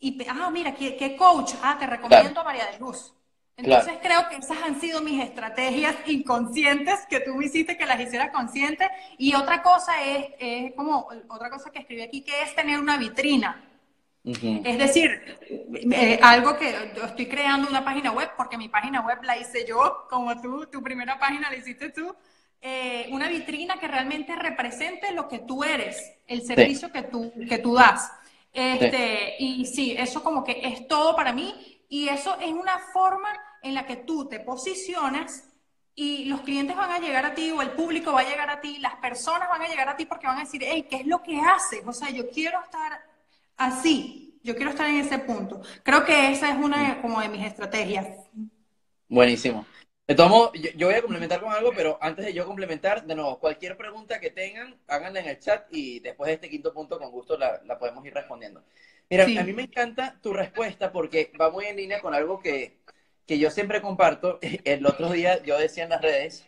y, ah, mira, ¿qué, coach? Ah, te recomiendo a María de Luz. Entonces creo que esas han sido mis estrategias inconscientes que tú me hiciste que las hicieras conscientes. Y otra cosa es, es como, otra cosa que escribí aquí, que es tener una vitrina. Es decir, eh, algo que yo estoy creando una página web, porque mi página web la hice yo, como tú, tu primera página la hiciste tú, eh, una vitrina que realmente represente lo que tú eres, el servicio que, tú, que tú das. Este, Y sí, eso como que es todo para mí y eso es una forma en la que tú te posicionas y los clientes van a llegar a ti o el público va a llegar a ti, las personas van a llegar a ti porque van a decir, hey, ¿qué es lo que haces? O sea, yo quiero estar así. Yo quiero estar en ese punto. Creo que esa es una de, como de mis estrategias. Buenísimo. De todos yo, voy a complementar con algo, pero antes de yo complementar, de nuevo, cualquier pregunta que tengan, háganla en el chat y después de este quinto punto, con gusto la, podemos ir respondiendo. Mira, a mí me encanta tu respuesta porque va muy en línea con algo que, que yo siempre comparto. El otro día yo decía en las redes,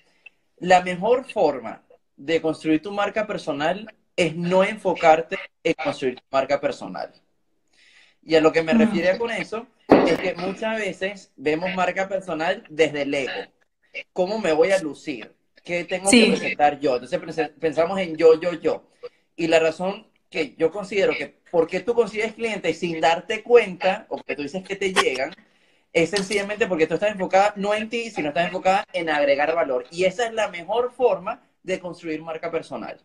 la mejor forma de construir tu marca personal es no enfocarte en construir tu marca personal. Y a lo que me refiero con eso es que muchas veces vemos marca personal desde el ego. ¿Cómo me voy a lucir? ¿Qué tengo que presentar yo? Entonces pensamos en yo, yo, yo. Y la razón que yo considero que por qué tú consigues clientes sin darte cuenta, o que tú dices que te llegan, es sencillamente porque tú estás enfocada no en ti, sino estás enfocada en agregar valor. Y esa es la mejor forma de construir marca personal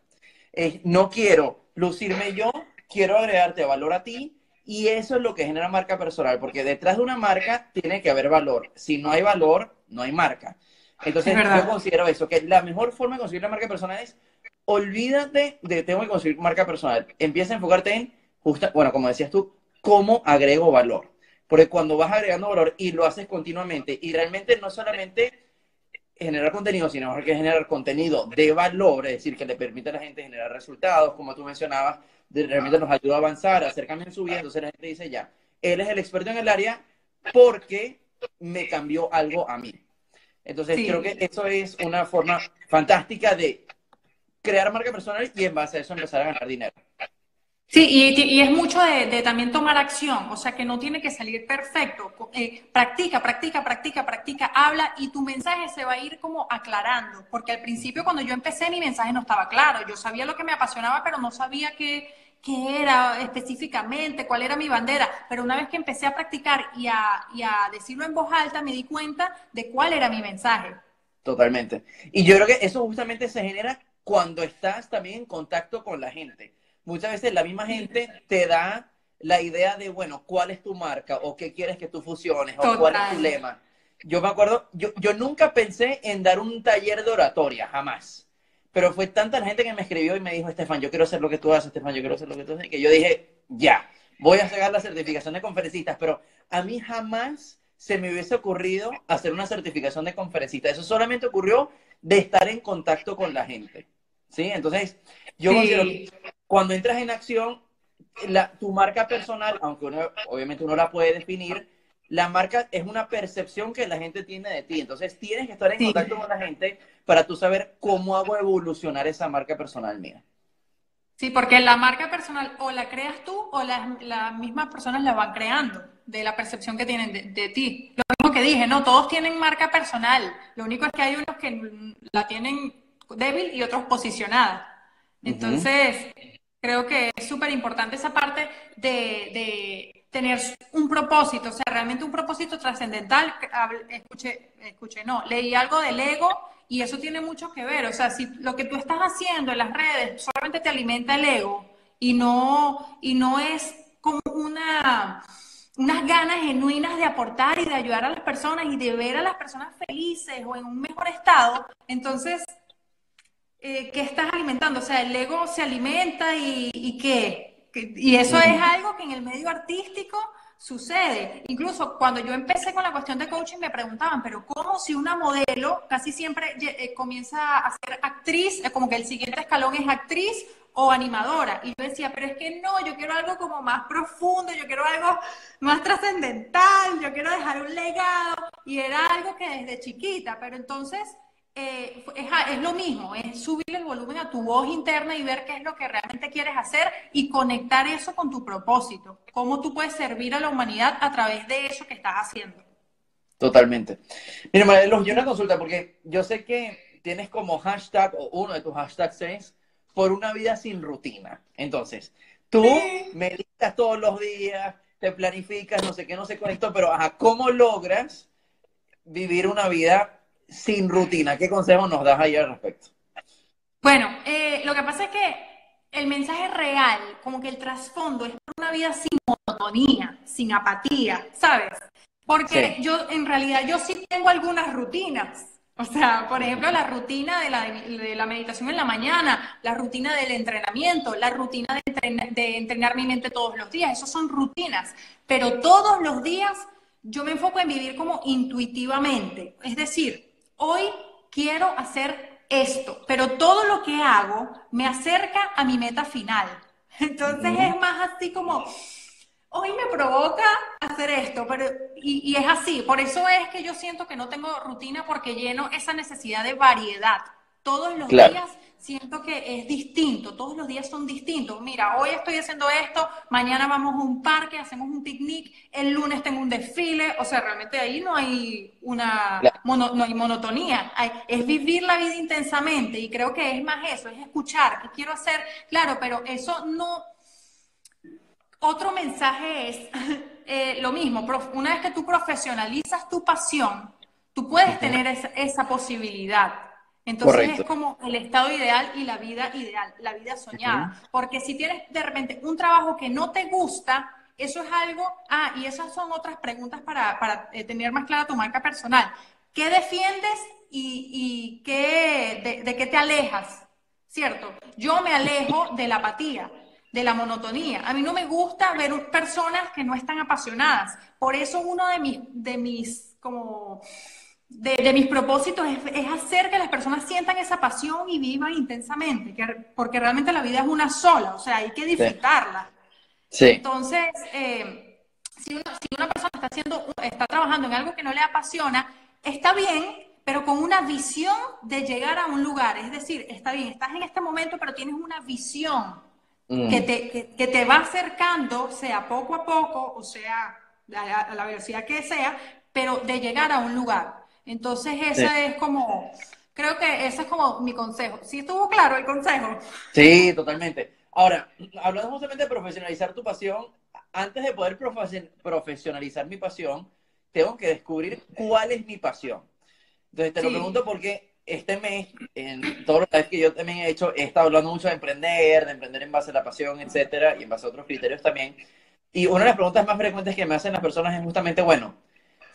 no quiero lucirme yo, quiero agregarte valor a ti y eso es lo que genera marca personal, porque detrás de una marca tiene que haber valor. Si no hay valor, no hay marca. Entonces yo considero eso, que la mejor forma de conseguir la marca personal es olvídate de tengo que conseguir marca personal. Empieza a enfocarte en, justa, bueno, como decías tú, cómo agrego valor. Porque cuando vas agregando valor y lo haces continuamente, y realmente no solamente generar contenido, sino que generar contenido de valor, es decir, que le permite a la gente generar resultados, como tú mencionabas, realmente nos ayuda a avanzar, a hacer cambios en su vida, entonces la gente dice ya, él es el experto en el área porque me cambió algo a mí. Entonces creo que eso es una forma fantástica de crear marca personal y en base a eso empezar a ganar dinero. Sí, y, es mucho de, también tomar acción, o sea que no tiene que salir perfecto. Eh, practica, practica, practica, practica, habla y tu mensaje se va a ir como aclarando, porque al principio cuando yo empecé mi mensaje no estaba claro, yo sabía lo que me apasionaba, pero no sabía qué, qué era específicamente, cuál era mi bandera, pero una vez que empecé a practicar y a, y a decirlo en voz alta, me di cuenta de cuál era mi mensaje. Totalmente. Y yo creo que eso justamente se genera cuando estás también en contacto con la gente muchas veces la misma gente te da la idea de, bueno, ¿cuál es tu marca? ¿O qué quieres que tú fusiones? ¿O cuál es tu lema? Yo me acuerdo, yo, yo nunca pensé en dar un taller de oratoria, jamás. Pero fue tanta la gente que me escribió y me dijo, Estefan, yo quiero hacer lo que tú haces, Estefan, yo quiero hacer lo que tú haces, que yo dije, ya, voy a sacar la certificación de conferencistas, pero a mí jamás se me hubiese ocurrido hacer una certificación de conferencista. Eso solamente ocurrió de estar en contacto con la gente. ¿Sí? Entonces, yo sí cuando entras en acción, tu marca personal, aunque obviamente uno la puede definir, la marca es una percepción que la gente tiene de ti. Entonces tienes que estar en contacto con la gente para tú saber cómo hago evolucionar esa marca personal mía. Sí, porque la marca personal o la creas tú o las, mismas personas la van creando de la percepción que tienen de, de, ti. Lo mismo que dije, no, todos tienen marca personal. Lo único es que hay unos que la tienen débil y otros posicionada. Entonces, creo que es súper importante esa parte de, tener un propósito, o sea, realmente un propósito trascendental. Escuché, escuché, no, leí algo del ego y eso tiene mucho que ver. O sea, si lo que tú estás haciendo en las redes solamente te alimenta el ego y no, y no es como una unas ganas genuinas de aportar y de ayudar a las personas y de ver a las personas felices o en un mejor estado, entonces eh, ¿qué estás alimentando? O sea, el ego se alimenta y, qué. Y eso es algo que en el medio artístico sucede. Incluso cuando yo empecé con la cuestión de coaching me preguntaban, pero ¿cómo si una modelo casi siempre eh, comienza a ser actriz, como que el siguiente escalón es actriz o animadora? Y yo decía, pero es que no, yo quiero algo como más profundo, yo quiero algo más trascendental, yo quiero dejar un legado. Y era algo que desde chiquita, pero entonces eh, es, lo mismo, es subir el volumen a tu voz interna y ver qué es lo que realmente quieres hacer y conectar eso con tu propósito, cómo tú puedes servir a la humanidad a través de eso que estás haciendo. Totalmente. Mira, Marelos, yo una consulta, porque yo sé que tienes como hashtag, o uno de tus hashtags es, por una vida sin rutina. Entonces, tú meditas todos los días, te planificas, no sé qué, no sé con esto, pero ajá, ¿cómo logras vivir una vida sin rutina. ¿Qué consejo nos das ahí al respecto? Bueno, eh, lo que pasa es que el mensaje real, como que el trasfondo, es una vida sin monotonía, sin apatía, ¿sabes? Porque yo, en realidad, yo sí tengo algunas rutinas. O sea, por ejemplo, la rutina de la, de la meditación en la mañana, la rutina del entrenamiento, la rutina de, de entrenar mi mente todos los días, esas son rutinas. Pero todos los días yo me enfoco en vivir como intuitivamente. Es decir, hoy quiero hacer esto, pero todo lo que hago me acerca a mi meta final. Entonces es más así como, hoy me provoca hacer esto, pero y, es así. Por eso es que yo siento que no tengo rutina porque lleno esa necesidad de variedad. Todos los días siento que es distinto, todos los días son distintos. Mira, hoy estoy haciendo esto, mañana vamos a un parque, hacemos un picnic, el lunes tengo un desfile, o sea, realmente ahí no hay una no hay monotonía, es vivir la vida intensamente y creo que es más eso, es escuchar, qué quiero hacer, claro, pero eso no... Otro mensaje es eh, lo mismo, una vez que tú profesionalizas tu pasión, tú puedes tener esa, esa posibilidad entonces es como el estado ideal y la vida ideal, la vida soñada. Porque si tienes de repente un trabajo que no te gusta, eso es algo, ah, y esas son otras preguntas para, eh, tener más clara tu marca personal. ¿Qué defiendes y, qué, de, qué te alejas? ¿Cierto? Yo me alejo de la apatía, de la monotonía. A mí no me gusta ver personas que no están apasionadas. Por eso uno de mis, de mis como de, mis propósitos es, hacer que las personas sientan esa pasión y vivan intensamente, porque realmente la vida es una sola, o sea, hay que disfrutarla. Sí. Entonces, eh, si, una, persona está, haciendo, está trabajando en algo que no le apasiona, está bien, pero con una visión de llegar a un lugar. Es decir, está bien, estás en este momento, pero tienes una visión mm. que, te, que, te va acercando, sea poco a poco, o sea, a, la velocidad que sea, pero de llegar a un lugar. Entonces, ese es como, creo que ese es como mi consejo. ¿Sí estuvo claro el consejo? Sí, totalmente. Ahora, hablando justamente de profesionalizar tu pasión, antes de poder profesionalizar mi pasión, tengo que descubrir cuál es mi pasión. Entonces, te lo pregunto porque este mes, en todos los que yo también he hecho, he estado hablando mucho de emprender, de emprender en base a la pasión, etcétera, y en base a otros criterios también. Y una de las preguntas más frecuentes que me hacen las personas es justamente, bueno,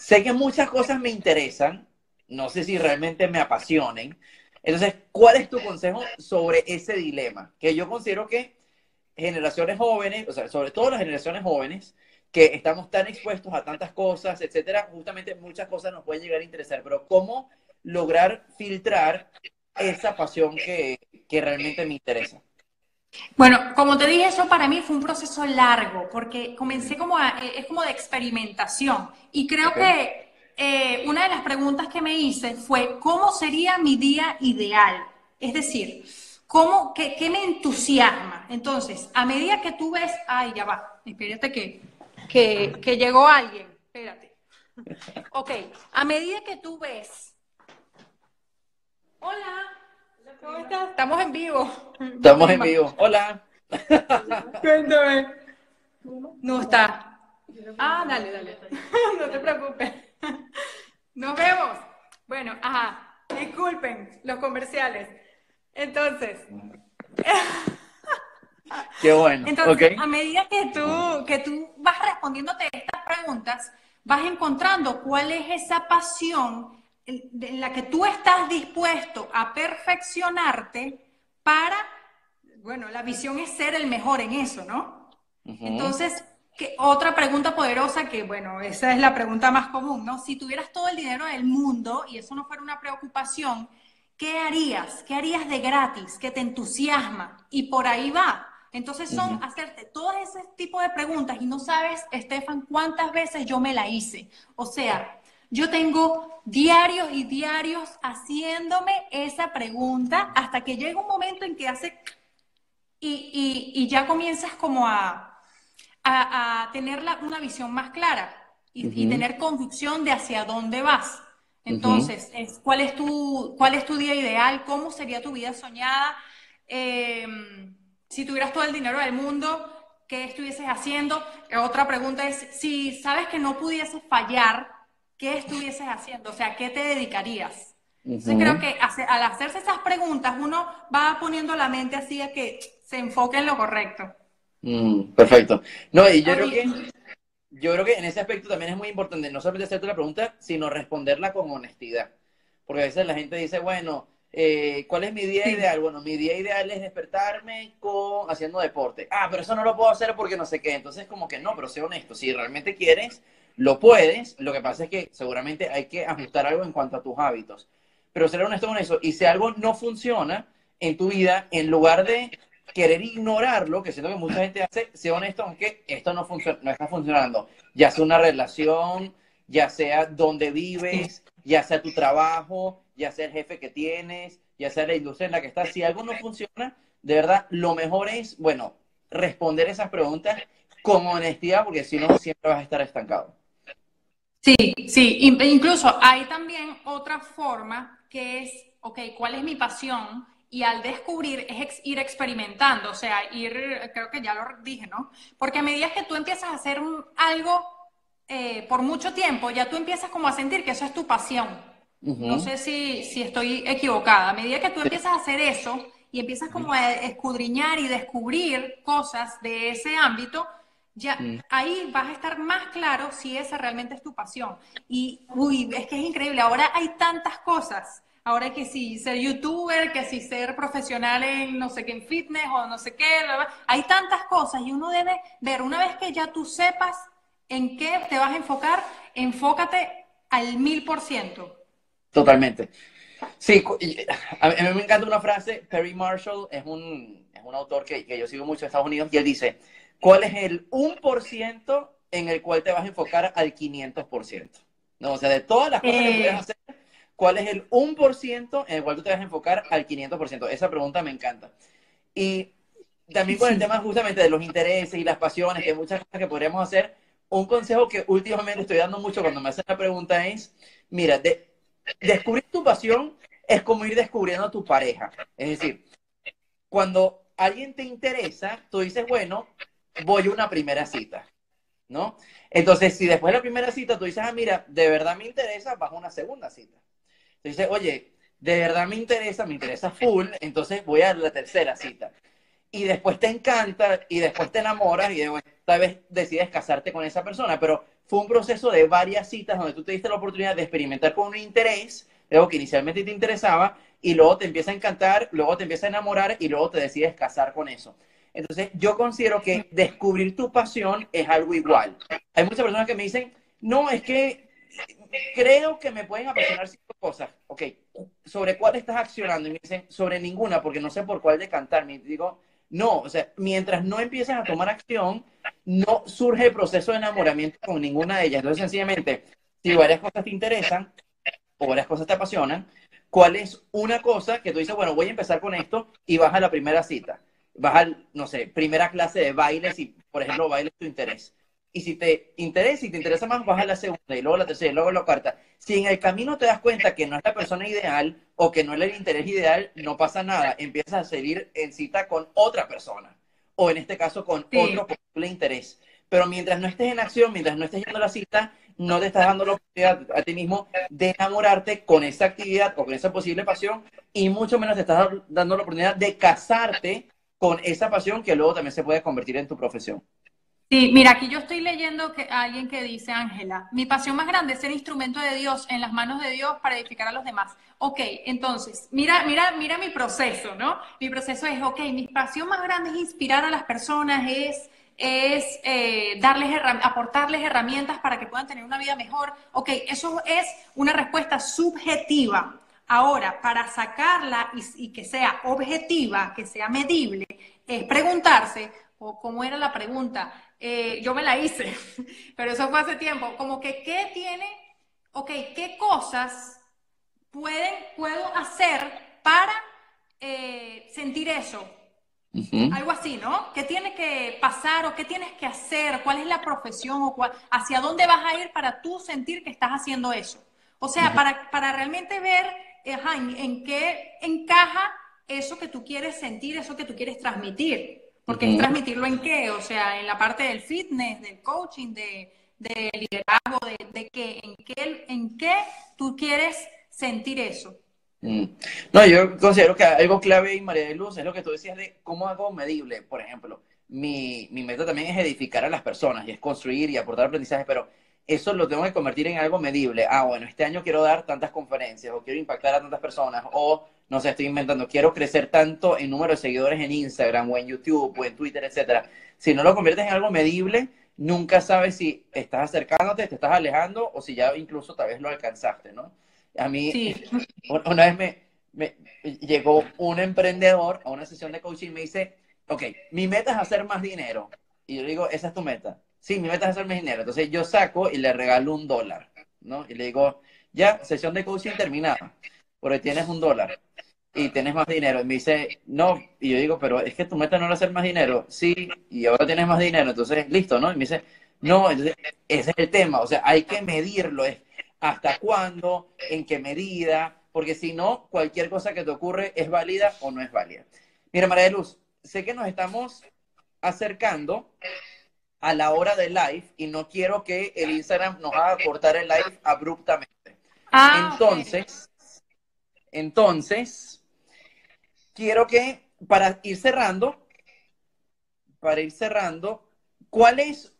sé que muchas cosas me interesan, no sé si realmente me apasionen. Entonces, ¿cuál es tu consejo sobre ese dilema? Que yo considero que generaciones jóvenes, o sea, sobre todo las generaciones jóvenes, que estamos tan expuestos a tantas cosas, etcétera, justamente muchas cosas nos pueden llegar a interesar, pero ¿cómo lograr filtrar esa pasión que, que realmente me interesa? Bueno, como te dije, eso para mí fue un proceso largo, porque comencé como a, eh, es como de experimentación. Y creo que eh, una de las preguntas que me hice fue, ¿cómo sería mi día ideal? Es decir, ¿cómo, qué, qué me entusiasma? Entonces, a medida que tú ves, ay, ya va, espérate que, que, que llegó alguien, espérate. Ok, a medida que tú ves, hola, ¿Cómo estás? Estamos en vivo. Estamos en vivo. Hola. Cuéntame. No está. Ah, dale, dale. No te preocupes. Nos vemos. Bueno, ajá. Disculpen los comerciales. Entonces. Qué bueno. Entonces, a medida que tú, que tú vas respondiéndote estas preguntas, vas encontrando cuál es esa pasión en la que tú estás dispuesto a perfeccionarte para, bueno, la visión es ser el mejor en eso, ¿no? Entonces, otra pregunta poderosa que, bueno, esa es la pregunta más común, ¿no? Si tuvieras todo el dinero del mundo y eso no fuera una preocupación, ¿qué harías? ¿Qué harías de gratis? ¿Qué te entusiasma? Y por ahí va. Entonces son hacerte todo ese tipo de preguntas y no sabes, Estefan, cuántas veces yo me la hice. O sea, yo tengo diarios y diarios haciéndome esa pregunta hasta que llega un momento en que hace y, ya comienzas como a, a, tener una visión más clara y, tener convicción de hacia dónde vas. Entonces, es, ¿cuál, es tu, ¿cuál es tu día ideal? ¿Cómo sería tu vida soñada? Em, si tuvieras todo el dinero del mundo, ¿qué estuvieses haciendo? Otra pregunta es, si sabes que no pudieses fallar, ¿qué estuvieses haciendo? O sea, ¿qué te dedicarías? Entonces creo que al hacerse esas preguntas uno va poniendo la mente así a que se enfoque en lo correcto. Mm, perfecto. No, y yo creo que yo creo que en ese aspecto también es muy importante no solamente hacerte la pregunta, sino responderla con honestidad. Porque a veces la gente dice, bueno, eh, ¿cuál es mi día ideal? Bueno, mi día ideal es despertarme con haciendo deporte. Ah, pero eso no lo puedo hacer porque no sé qué. Entonces, como que no, pero sé honesto. Si realmente quieres, lo puedes, lo que pasa es que seguramente hay que ajustar algo en cuanto a tus hábitos. Pero ser honesto con eso. Y si algo no funciona en tu vida, en lugar de querer ignorarlo, que siento que mucha gente hace, sé honesto aunque esto no, funciona, no está funcionando. Ya sea una relación, ya sea donde vives, ya sea tu trabajo, ya sea el jefe que tienes, ya sea la industria en la que estás. Si algo no funciona, de verdad, lo mejor es, bueno, responder esas preguntas con honestidad, porque si no, siempre vas a estar estancado. Sí, sí, incluso hay también otra forma que es, ok, ¿cuál es mi pasión? Y al descubrir es ir experimentando, o sea, ir, creo que ya lo dije, ¿no? Porque a medida que tú empiezas a hacer algo eh, por mucho tiempo, ya tú empiezas como a sentir que eso es tu pasión. No sé si, si estoy equivocada. A medida que tú empiezas a hacer eso y empiezas como a escudriñar y descubrir cosas de ese ámbito, ya mm. ahí vas a estar más claro si esa realmente es tu pasión. Y, uy, es que es increíble, ahora hay tantas cosas. Ahora que si ser youtuber, que si ser profesional en no sé qué, en fitness o no sé qué, hay tantas cosas y uno debe ver, una vez que ya tú sepas en qué te vas a enfocar, enfócate al mil por ciento. Totalmente. Sí, a mí me encanta una frase, Perry Marshall es un, es un autor que, que yo sigo mucho en Estados Unidos y él dice, ¿Cuál es el 1% en el cual te vas a enfocar al 500%? No, o sea, de todas las cosas que puedes eh. hacer, ¿cuál es el 1% en el cual tú te vas a enfocar al 500%? Esa pregunta me encanta. Y también con el tema justamente de los intereses y las pasiones, que hay muchas cosas que podríamos hacer, un consejo que últimamente estoy dando mucho cuando me hacen la pregunta es, mira, de, descubrir tu pasión es como ir descubriendo a tu pareja. Es decir, cuando alguien te interesa, tú dices, bueno, voy a una primera cita, ¿no? Entonces, si después de la primera cita tú dices, ah, mira, de verdad me interesa, vas a una segunda cita. Tú dices, oye, de verdad me interesa, me interesa full, entonces voy a la tercera cita. Y después te encanta y después te enamoras y tal vez decides casarte con esa persona, pero fue un proceso de varias citas donde tú te diste la oportunidad de experimentar con un interés algo que inicialmente te interesaba, y luego te empieza a encantar, luego te empieza a enamorar y luego te decides casar con eso. Entonces, yo considero que descubrir tu pasión es algo igual. Hay muchas personas que me dicen, no, es que creo que me pueden apasionar cinco cosas. Ok, ¿sobre cuál estás accionando? Y me dicen, sobre ninguna, porque no sé por cuál decantarme. Y digo, no, o sea, mientras no empiezas a tomar acción, no surge el proceso de enamoramiento con ninguna de ellas. Entonces, sencillamente, si varias cosas te interesan, o varias cosas te apasionan, ¿cuál es una cosa que tú dices, bueno, voy a empezar con esto y vas a la primera cita? Vas no sé, primera clase de baile, si, por ejemplo, baile tu interés. Y si te interesa y te interesa más, vas a la segunda y luego la tercera y luego la cuarta. Si en el camino te das cuenta que no es la persona ideal o que no es el interés ideal, no pasa nada. Empiezas a salir en cita con otra persona o en este caso con otro posible interés. Pero mientras no estés en acción, mientras no estés yendo a la cita, no te estás dando la oportunidad a ti mismo de enamorarte con esa actividad o con esa posible pasión y mucho menos te estás dando la oportunidad de casarte con esa pasión que luego también se puede convertir en tu profesión. Sí, mira, aquí yo estoy leyendo que alguien que dice, Ángela, mi pasión más grande es ser instrumento de Dios en las manos de Dios para edificar a los demás. Ok, entonces, mira, mira, mira mi proceso, ¿no? Mi proceso es, ok, mi pasión más grande es inspirar a las personas, es es eh, darles aportarles herramientas para que puedan tener una vida mejor. Ok, eso es una respuesta subjetiva. Ahora, para sacarla y, que sea objetiva, que sea medible, es preguntarse, o cómo era la pregunta, eh, yo me la hice, pero eso fue hace tiempo, como que qué tiene, ok, qué cosas pueden, puedo hacer para eh, sentir eso, algo así, ¿no? ¿Qué tiene que pasar o qué tienes que hacer? ¿Cuál es la profesión o hacia dónde vas a ir para tú sentir que estás haciendo eso? O sea, para, para realmente ver en, qué encaja eso que tú quieres sentir, eso que tú quieres transmitir. Porque transmitirlo en qué? O sea, en la parte del fitness, del coaching, de, liderazgo, de, de qué, en qué, en qué tú quieres sentir eso. Mm. No, yo considero que algo clave y María de Luz es lo que tú decías de cómo hago medible. Por ejemplo, mi, mi meta también es edificar a las personas y es construir y aportar aprendizaje, pero eso lo tengo que convertir en algo medible. Ah, bueno, este año quiero dar tantas conferencias o quiero impactar a tantas personas o, no sé, estoy inventando, quiero crecer tanto en número de seguidores en Instagram o en YouTube o en Twitter, etcétera. Si no lo conviertes en algo medible, nunca sabes si estás acercándote, te estás alejando o si ya incluso tal vez lo alcanzaste, ¿no? A mí, una vez me, llegó un emprendedor a una sesión de coaching y me dice, ok, mi meta es hacer más dinero. Y yo le digo, esa es tu meta. Sí, mi meta es hacer más dinero. Entonces yo saco y le regalo un dólar, ¿no? Y le digo, ya, sesión de coaching terminada, porque tienes un dólar y tienes más dinero. Y me dice, no, y yo digo, pero es que tu meta no era hacer más dinero. Sí, y ahora tienes más dinero, entonces listo, ¿no? Y me dice, no, ese es el tema, o sea, hay que medirlo. Es, hasta cuándo, en qué medida, porque si no, cualquier cosa que te ocurre es válida o no es válida. Mira, María de Luz, sé que nos estamos acercando a la hora del live y no quiero que el Instagram nos haga cortar el live abruptamente. Ah, entonces, entonces, quiero que para ir cerrando, para ir cerrando, ¿cuál es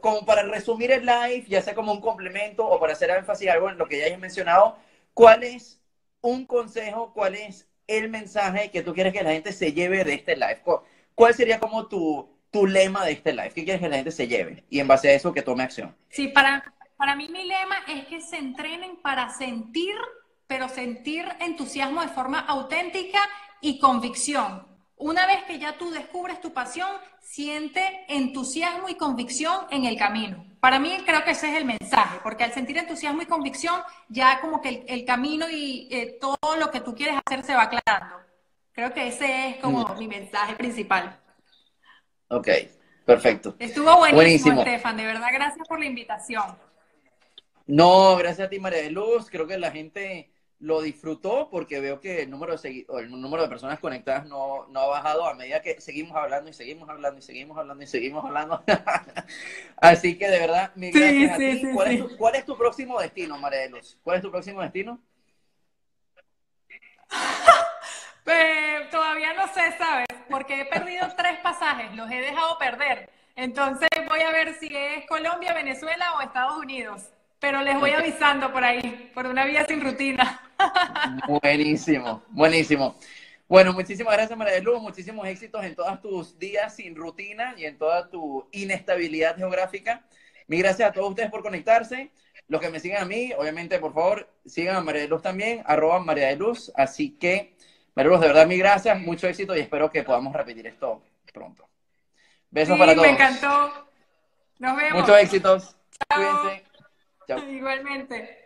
como para resumir el live, ya sea como un complemento o para hacer énfasis algo en lo que ya hayas mencionado, ¿cuál es un consejo, cuál es el mensaje que tú quieres que la gente se lleve de este live? ¿Cuál sería como tu, tu lema de este live? ¿Qué quieres que la gente se lleve? Y en base a eso que tome acción. Sí, para, para mí mi lema es que se entrenen para sentir, pero sentir entusiasmo de forma auténtica y convicción. Una vez que ya tú descubres tu pasión, siente entusiasmo y convicción en el camino. Para mí creo que ese es el mensaje, porque al sentir entusiasmo y convicción, ya como que el, camino y eh, todo lo que tú quieres hacer se va aclarando. Creo que ese es como mm. mi mensaje principal. Ok, perfecto. Estuvo buenísimo, Estefan. De verdad, gracias por la invitación. No, gracias a ti, María de Luz. Creo que la gente lo disfrutó porque veo que el número de, el número de personas conectadas no, no, ha bajado a medida que seguimos hablando y seguimos hablando y seguimos hablando y seguimos hablando. Así que de verdad, mi gracias a ti. ¿Cuál, es tu, ¿Cuál, es tu, próximo destino, María de Luz? ¿Cuál es tu próximo destino? Pues, todavía no sé, ¿sabes? Porque he perdido tres pasajes, los he dejado perder. Entonces voy a ver si es Colombia, Venezuela o Estados Unidos. Pero les voy avisando por ahí, por una vía sin rutina. Buenísimo, buenísimo. Bueno, muchísimas gracias María de Luz, muchísimos éxitos en todos tus días sin rutina y en toda tu inestabilidad geográfica. Mil gracias a todos ustedes por conectarse. Los que me sigan a mí, obviamente, por favor, sigan a María de Luz también, arroba María de Luz. Así que, María de verdad, mil gracias, mucho éxito y espero que podamos repetir esto pronto. Besos para todos. Me encantó. Nos vemos. Muchos éxitos. Cuídense. Igualmente.